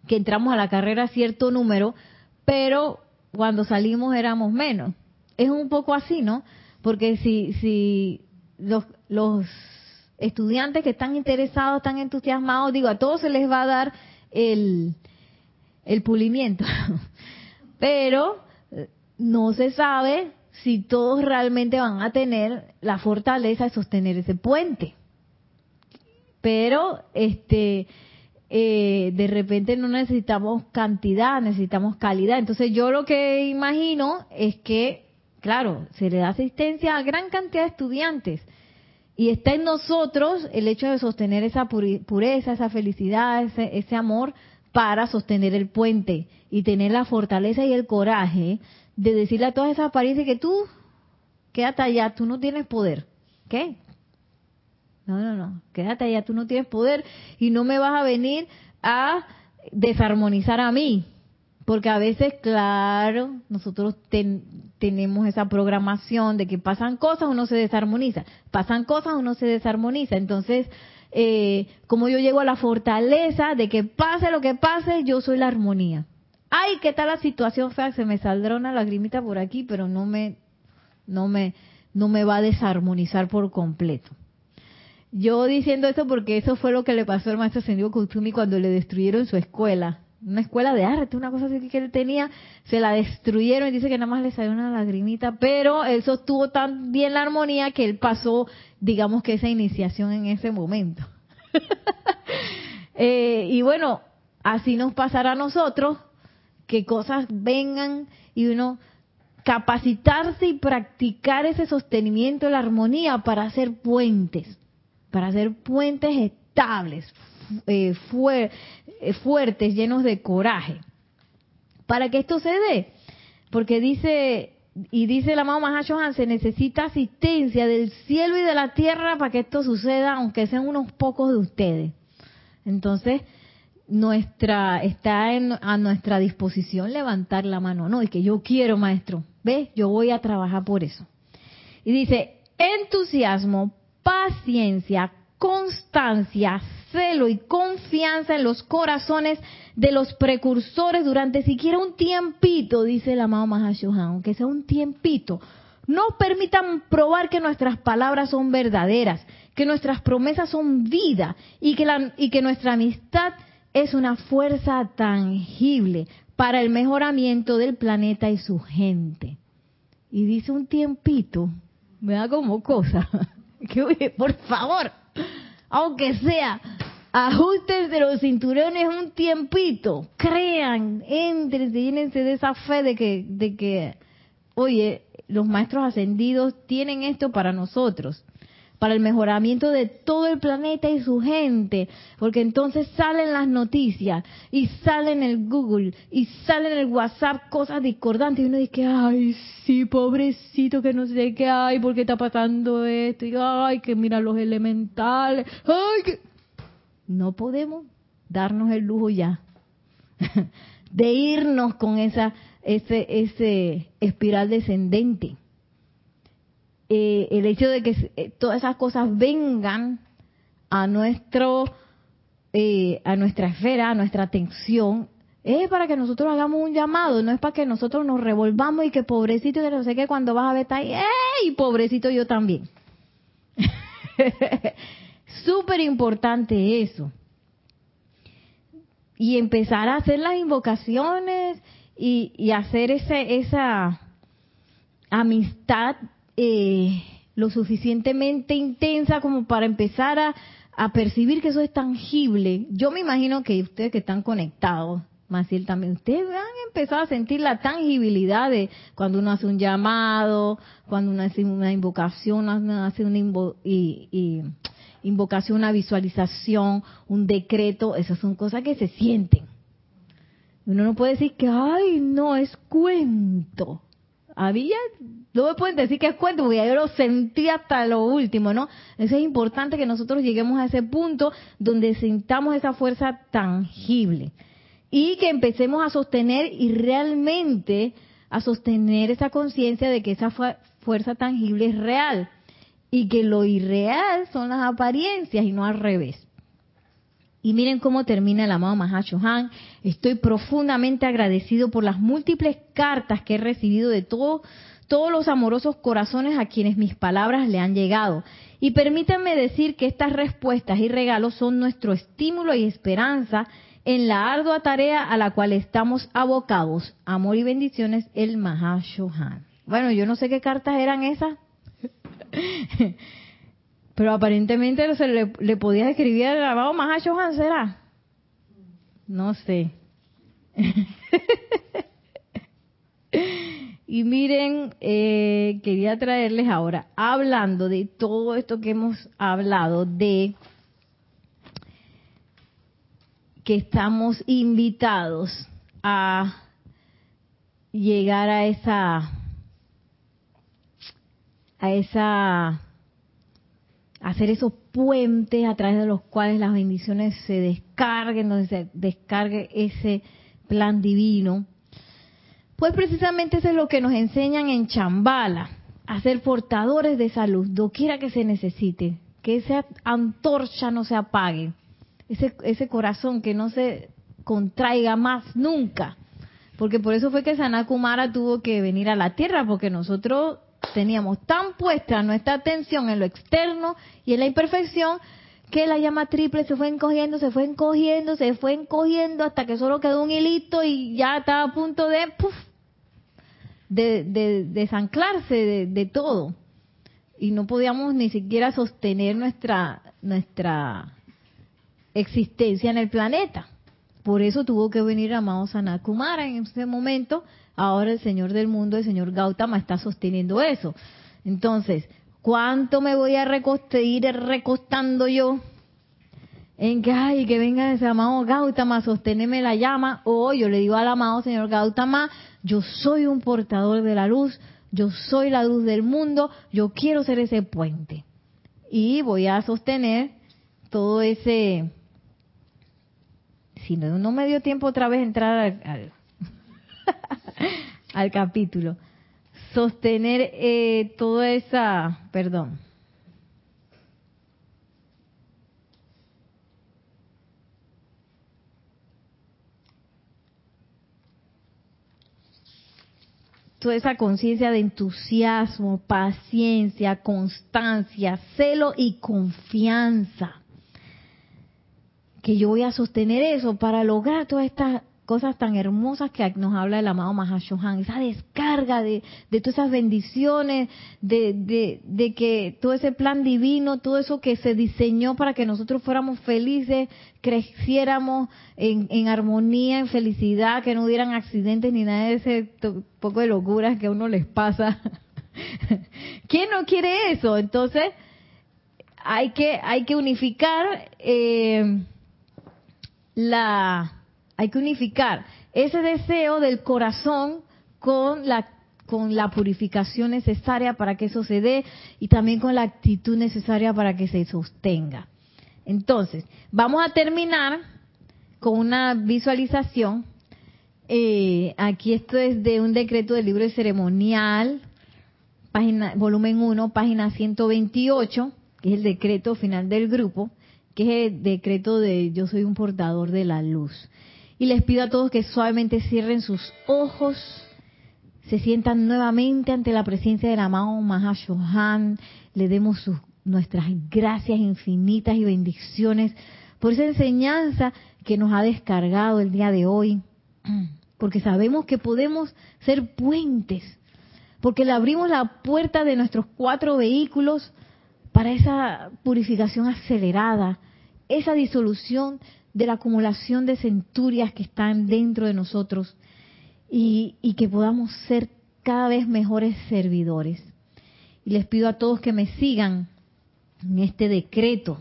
que entramos a la carrera cierto número, pero cuando salimos éramos menos. Es un poco así, ¿no? Porque si, si los, estudiantes que están interesados, están entusiasmados, digo, a todos se les va a dar el, el pulimiento. (laughs) Pero eh, no se sabe si todos realmente van a tener la fortaleza de sostener ese puente. Pero este eh, de repente no necesitamos cantidad, necesitamos calidad. Entonces yo lo que imagino es que, claro, se le da asistencia a gran cantidad de estudiantes y está en nosotros el hecho de sostener esa pureza, esa felicidad, ese, ese amor para sostener el puente y tener la fortaleza y el coraje de decirle a todas esas apariencias que tú, quédate allá, tú no tienes poder. ¿Qué? No, no, no, quédate allá, tú no tienes poder y no me vas a venir a desarmonizar a mí. Porque a veces, claro, nosotros tenemos esa programación de que pasan cosas, uno se desarmoniza. Pasan cosas, uno se desarmoniza. Entonces, eh, como yo llego a la fortaleza de que pase lo que pase, yo soy la armonía. Ay, ¿qué tal la situación fea? Se me saldrá una lagrimita por aquí, pero no me, no me, no me va a desarmonizar por completo. Yo diciendo esto porque eso fue lo que le pasó al maestro Sendio Kutsumi cuando le destruyeron su escuela. Una escuela de arte, una cosa así que él tenía, se la destruyeron y dice que nada más le salió una lagrimita, pero él sostuvo tan bien la armonía que él pasó, digamos que esa iniciación en ese momento. (laughs) Eh, y bueno, así nos pasará a nosotros, que cosas vengan y uno capacitarse y practicar ese sostenimiento de la armonía para hacer puentes, para hacer puentes estables, eh, eh, fuertes, llenos de coraje. Para que esto se dé, porque dice, y dice el amado Mahashohan, se necesita asistencia del cielo y de la tierra para que esto suceda, aunque sean unos pocos de ustedes. Entonces, nuestra está en, a nuestra disposición levantar la mano, no, y que yo quiero, maestro, ve, yo voy a trabajar por eso. Y dice, entusiasmo, paciencia, constancia, celo y confianza en los corazones de los precursores durante siquiera un tiempito, dice el amado Mahashohan, aunque sea un tiempito. No permitan probar que nuestras palabras son verdaderas, que nuestras promesas son vida y que, y que nuestra amistad es una fuerza tangible para el mejoramiento del planeta y su gente. Y dice un tiempito, me da como cosa. (laughs) (laughs) Que, por favor, aunque sea, de los cinturones un tiempito, crean, entren, llénense de esa fe de que, de que, oye, los maestros ascendidos tienen esto para nosotros, para el mejoramiento de todo el planeta y su gente, porque entonces salen las noticias y salen en el Google y salen en el WhatsApp cosas discordantes y uno dice, ay, sí, pobrecito, que no sé qué hay, porque está pasando esto, y ay, que mira los elementales, ay, que no podemos darnos el lujo ya (laughs) de irnos con esa ese ese espiral descendente. Eh, el hecho de que eh, todas esas cosas vengan a nuestro eh, a nuestra esfera, a nuestra atención, es para que nosotros hagamos un llamado, no es para que nosotros nos revolvamos y que pobrecito, que no sé qué, cuando vas a ver está ahí, ¡ey! Pobrecito yo también. (laughs) Súper importante eso. Y empezar a hacer las invocaciones y, hacer ese, esa amistad eh, lo suficientemente intensa como para empezar a, a percibir que eso es tangible. Yo me imagino que ustedes que están conectados, Maciel también, ustedes han empezado a sentir la tangibilidad de cuando uno hace un llamado, cuando uno hace una invocación, hace una y, y, invocación, una visualización, un decreto, esas son cosas que se sienten. Uno no puede decir que, ay, no, es cuento. Había, no me pueden decir que es cuento, porque yo lo sentí hasta lo último, ¿no? Eso es importante que nosotros lleguemos a ese punto donde sintamos esa fuerza tangible y que empecemos a sostener y realmente a sostener esa conciencia de que esa fuerza tangible es real y que lo irreal son las apariencias y no al revés. Y miren cómo termina el amado Mahashohan. Estoy profundamente agradecido por las múltiples cartas que he recibido de todos los amorosos corazones a quienes mis palabras le han llegado. Y permítanme decir que estas respuestas y regalos son nuestro estímulo y esperanza en la ardua tarea a la cual estamos abocados. Amor y bendiciones, el Mahashohan. Bueno, yo no sé qué cartas eran esas, (laughs) Pero aparentemente se le, le podía escribir al grabado más a Johan, ¿será? No sé. (laughs) y miren, eh, quería traerles ahora, hablando de todo esto que hemos hablado, de que estamos invitados a llegar a esa a esa hacer esos puentes a través de los cuales las bendiciones se descarguen, donde se descargue ese plan divino. Pues precisamente eso es lo que nos enseñan en Chambala, a ser portadores de esa luz, doquiera que se necesite, que esa antorcha no se apague, ese, ese corazón que no se contraiga más nunca. Porque por eso fue que Sanakumara tuvo que venir a la tierra, porque nosotros teníamos tan puesta nuestra atención en lo externo y en la imperfección que la llama triple se fue encogiendo, se fue encogiendo, se fue encogiendo hasta que solo quedó un hilito y ya estaba a punto de, puff, de, de desanclarse de, todo. Y no podíamos ni siquiera sostener nuestra, nuestra existencia en el planeta. Por eso tuvo que venir amado Sanakumara en ese momento. Ahora el Señor del mundo, el Señor Gautama, está sosteniendo eso. Entonces, ¿cuánto me voy a ir recostando yo? En que, ay, que venga ese amado Gautama a sostenerme la llama. O yo le digo al amado Señor Gautama, yo soy un portador de la luz, yo soy la luz del mundo, yo quiero ser ese puente. Y voy a sostener todo ese si no, me dio tiempo otra vez entrar al, (laughs) capítulo. Sostener eh, toda esa, perdón. toda esa conciencia de entusiasmo, paciencia, constancia, celo y confianza que yo voy a sostener eso para lograr todas estas cosas tan hermosas que nos habla el amado Mahashohan, esa descarga de, todas esas bendiciones, de, de, que todo ese plan divino, todo eso que se diseñó para que nosotros fuéramos felices, creciéramos en, en armonía, en felicidad, que no hubieran accidentes ni nada de ese poco de locuras que a uno les pasa. (laughs) ¿Quién no quiere eso? Entonces, hay que, hay que unificar. Eh, la, hay que unificar ese deseo del corazón con la con la purificación necesaria para que eso se dé y también con la actitud necesaria para que se sostenga. Entonces, vamos a terminar con una visualización. Eh, aquí esto es de un decreto del libro de ceremonial, página, volumen 1, página 128, que es el decreto final del grupo que es el decreto de yo soy un portador de la luz. Y les pido a todos que suavemente cierren sus ojos, se sientan nuevamente ante la presencia del amado Mahashohan, le demos sus, nuestras gracias infinitas y bendiciones por esa enseñanza que nos ha descargado el día de hoy, (clears throat) porque sabemos que podemos ser puentes, porque le abrimos la puerta de nuestros cuatro vehículos para esa purificación acelerada, esa disolución de la acumulación de centurias que están dentro de nosotros y, que podamos ser cada vez mejores servidores. Y les pido a todos que me sigan en este decreto.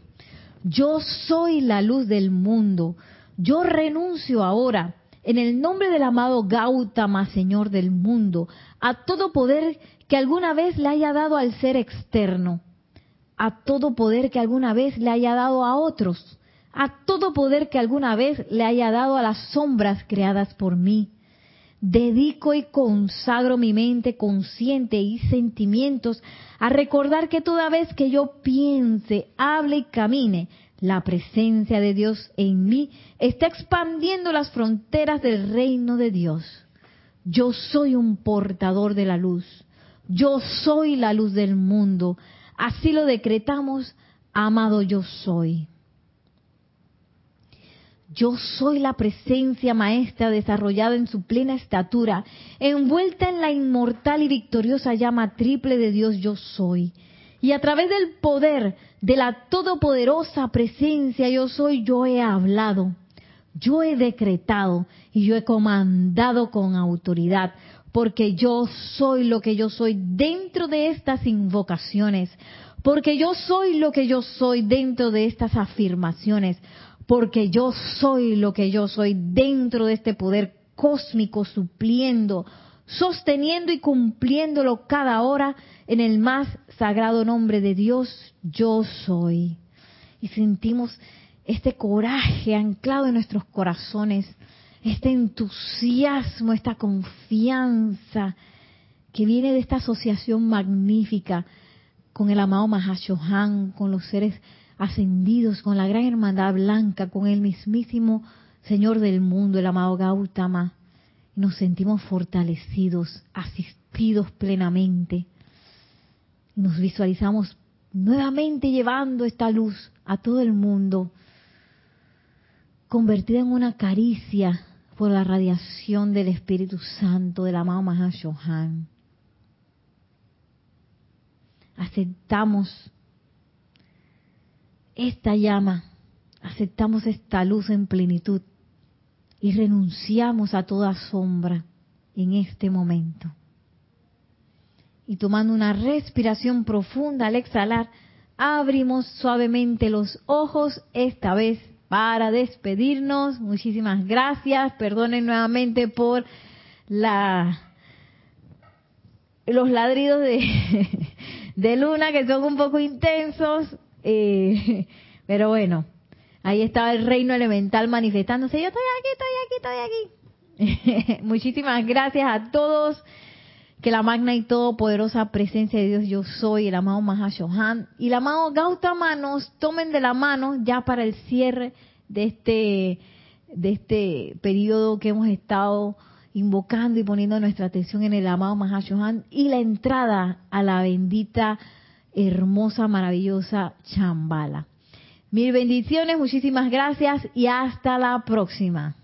Yo soy la luz del mundo. Yo renuncio ahora, en el nombre del amado Gautama, Señor del mundo, a todo poder que alguna vez le haya dado al ser externo a todo poder que alguna vez le haya dado a otros, a todo poder que alguna vez le haya dado a las sombras creadas por mí. Dedico y consagro mi mente consciente y sentimientos a recordar que toda vez que yo piense, hable y camine, la presencia de Dios en mí está expandiendo las fronteras del reino de Dios. Yo soy un portador de la luz. Yo soy la luz del mundo. Así lo decretamos, amado yo soy. Yo soy la presencia maestra desarrollada en su plena estatura, envuelta en la inmortal y victoriosa llama triple de Dios yo soy. Y a través del poder de la todopoderosa presencia yo soy, yo he hablado, yo he decretado y yo he comandado con autoridad, porque yo soy lo que yo soy dentro de estas invocaciones, porque yo soy lo que yo soy dentro de estas afirmaciones, porque yo soy lo que yo soy dentro de este poder cósmico supliendo sosteniendo y cumpliéndolo cada hora en el más sagrado nombre de Dios, yo soy. Y sentimos este coraje anclado en nuestros corazones, este entusiasmo, esta confianza que viene de esta asociación magnífica con el amado Mahashohan, con los seres ascendidos, con la gran hermandad blanca, con el mismísimo Señor del mundo, el amado Gautama. Nos sentimos fortalecidos, asistidos plenamente. Nos visualizamos nuevamente llevando esta luz a todo el mundo, convertida en una caricia por la radiación del Espíritu Santo del amado Mahashohan. Aceptamos esta llama, aceptamos esta luz en plenitud y renunciamos a toda sombra en este momento. Y tomando una respiración profunda al exhalar, abrimos suavemente los ojos esta vez para despedirnos. Muchísimas gracias. Perdonen nuevamente por la los ladridos de, (laughs) de luna que son un poco intensos. Eh, (laughs) pero bueno, ahí estaba el reino elemental manifestándose. Yo estoy aquí, estoy aquí, estoy aquí. (laughs) Muchísimas gracias a todos. Que la magna y todopoderosa presencia de Dios yo soy, el amado Mahashohan y el amado Gautama nos tomen de la mano ya para el cierre de este, de este periodo que hemos estado invocando y poniendo nuestra atención en el amado Mahashohan y la entrada a la bendita, hermosa, maravillosa Chambala. Mil bendiciones, muchísimas gracias y hasta la próxima.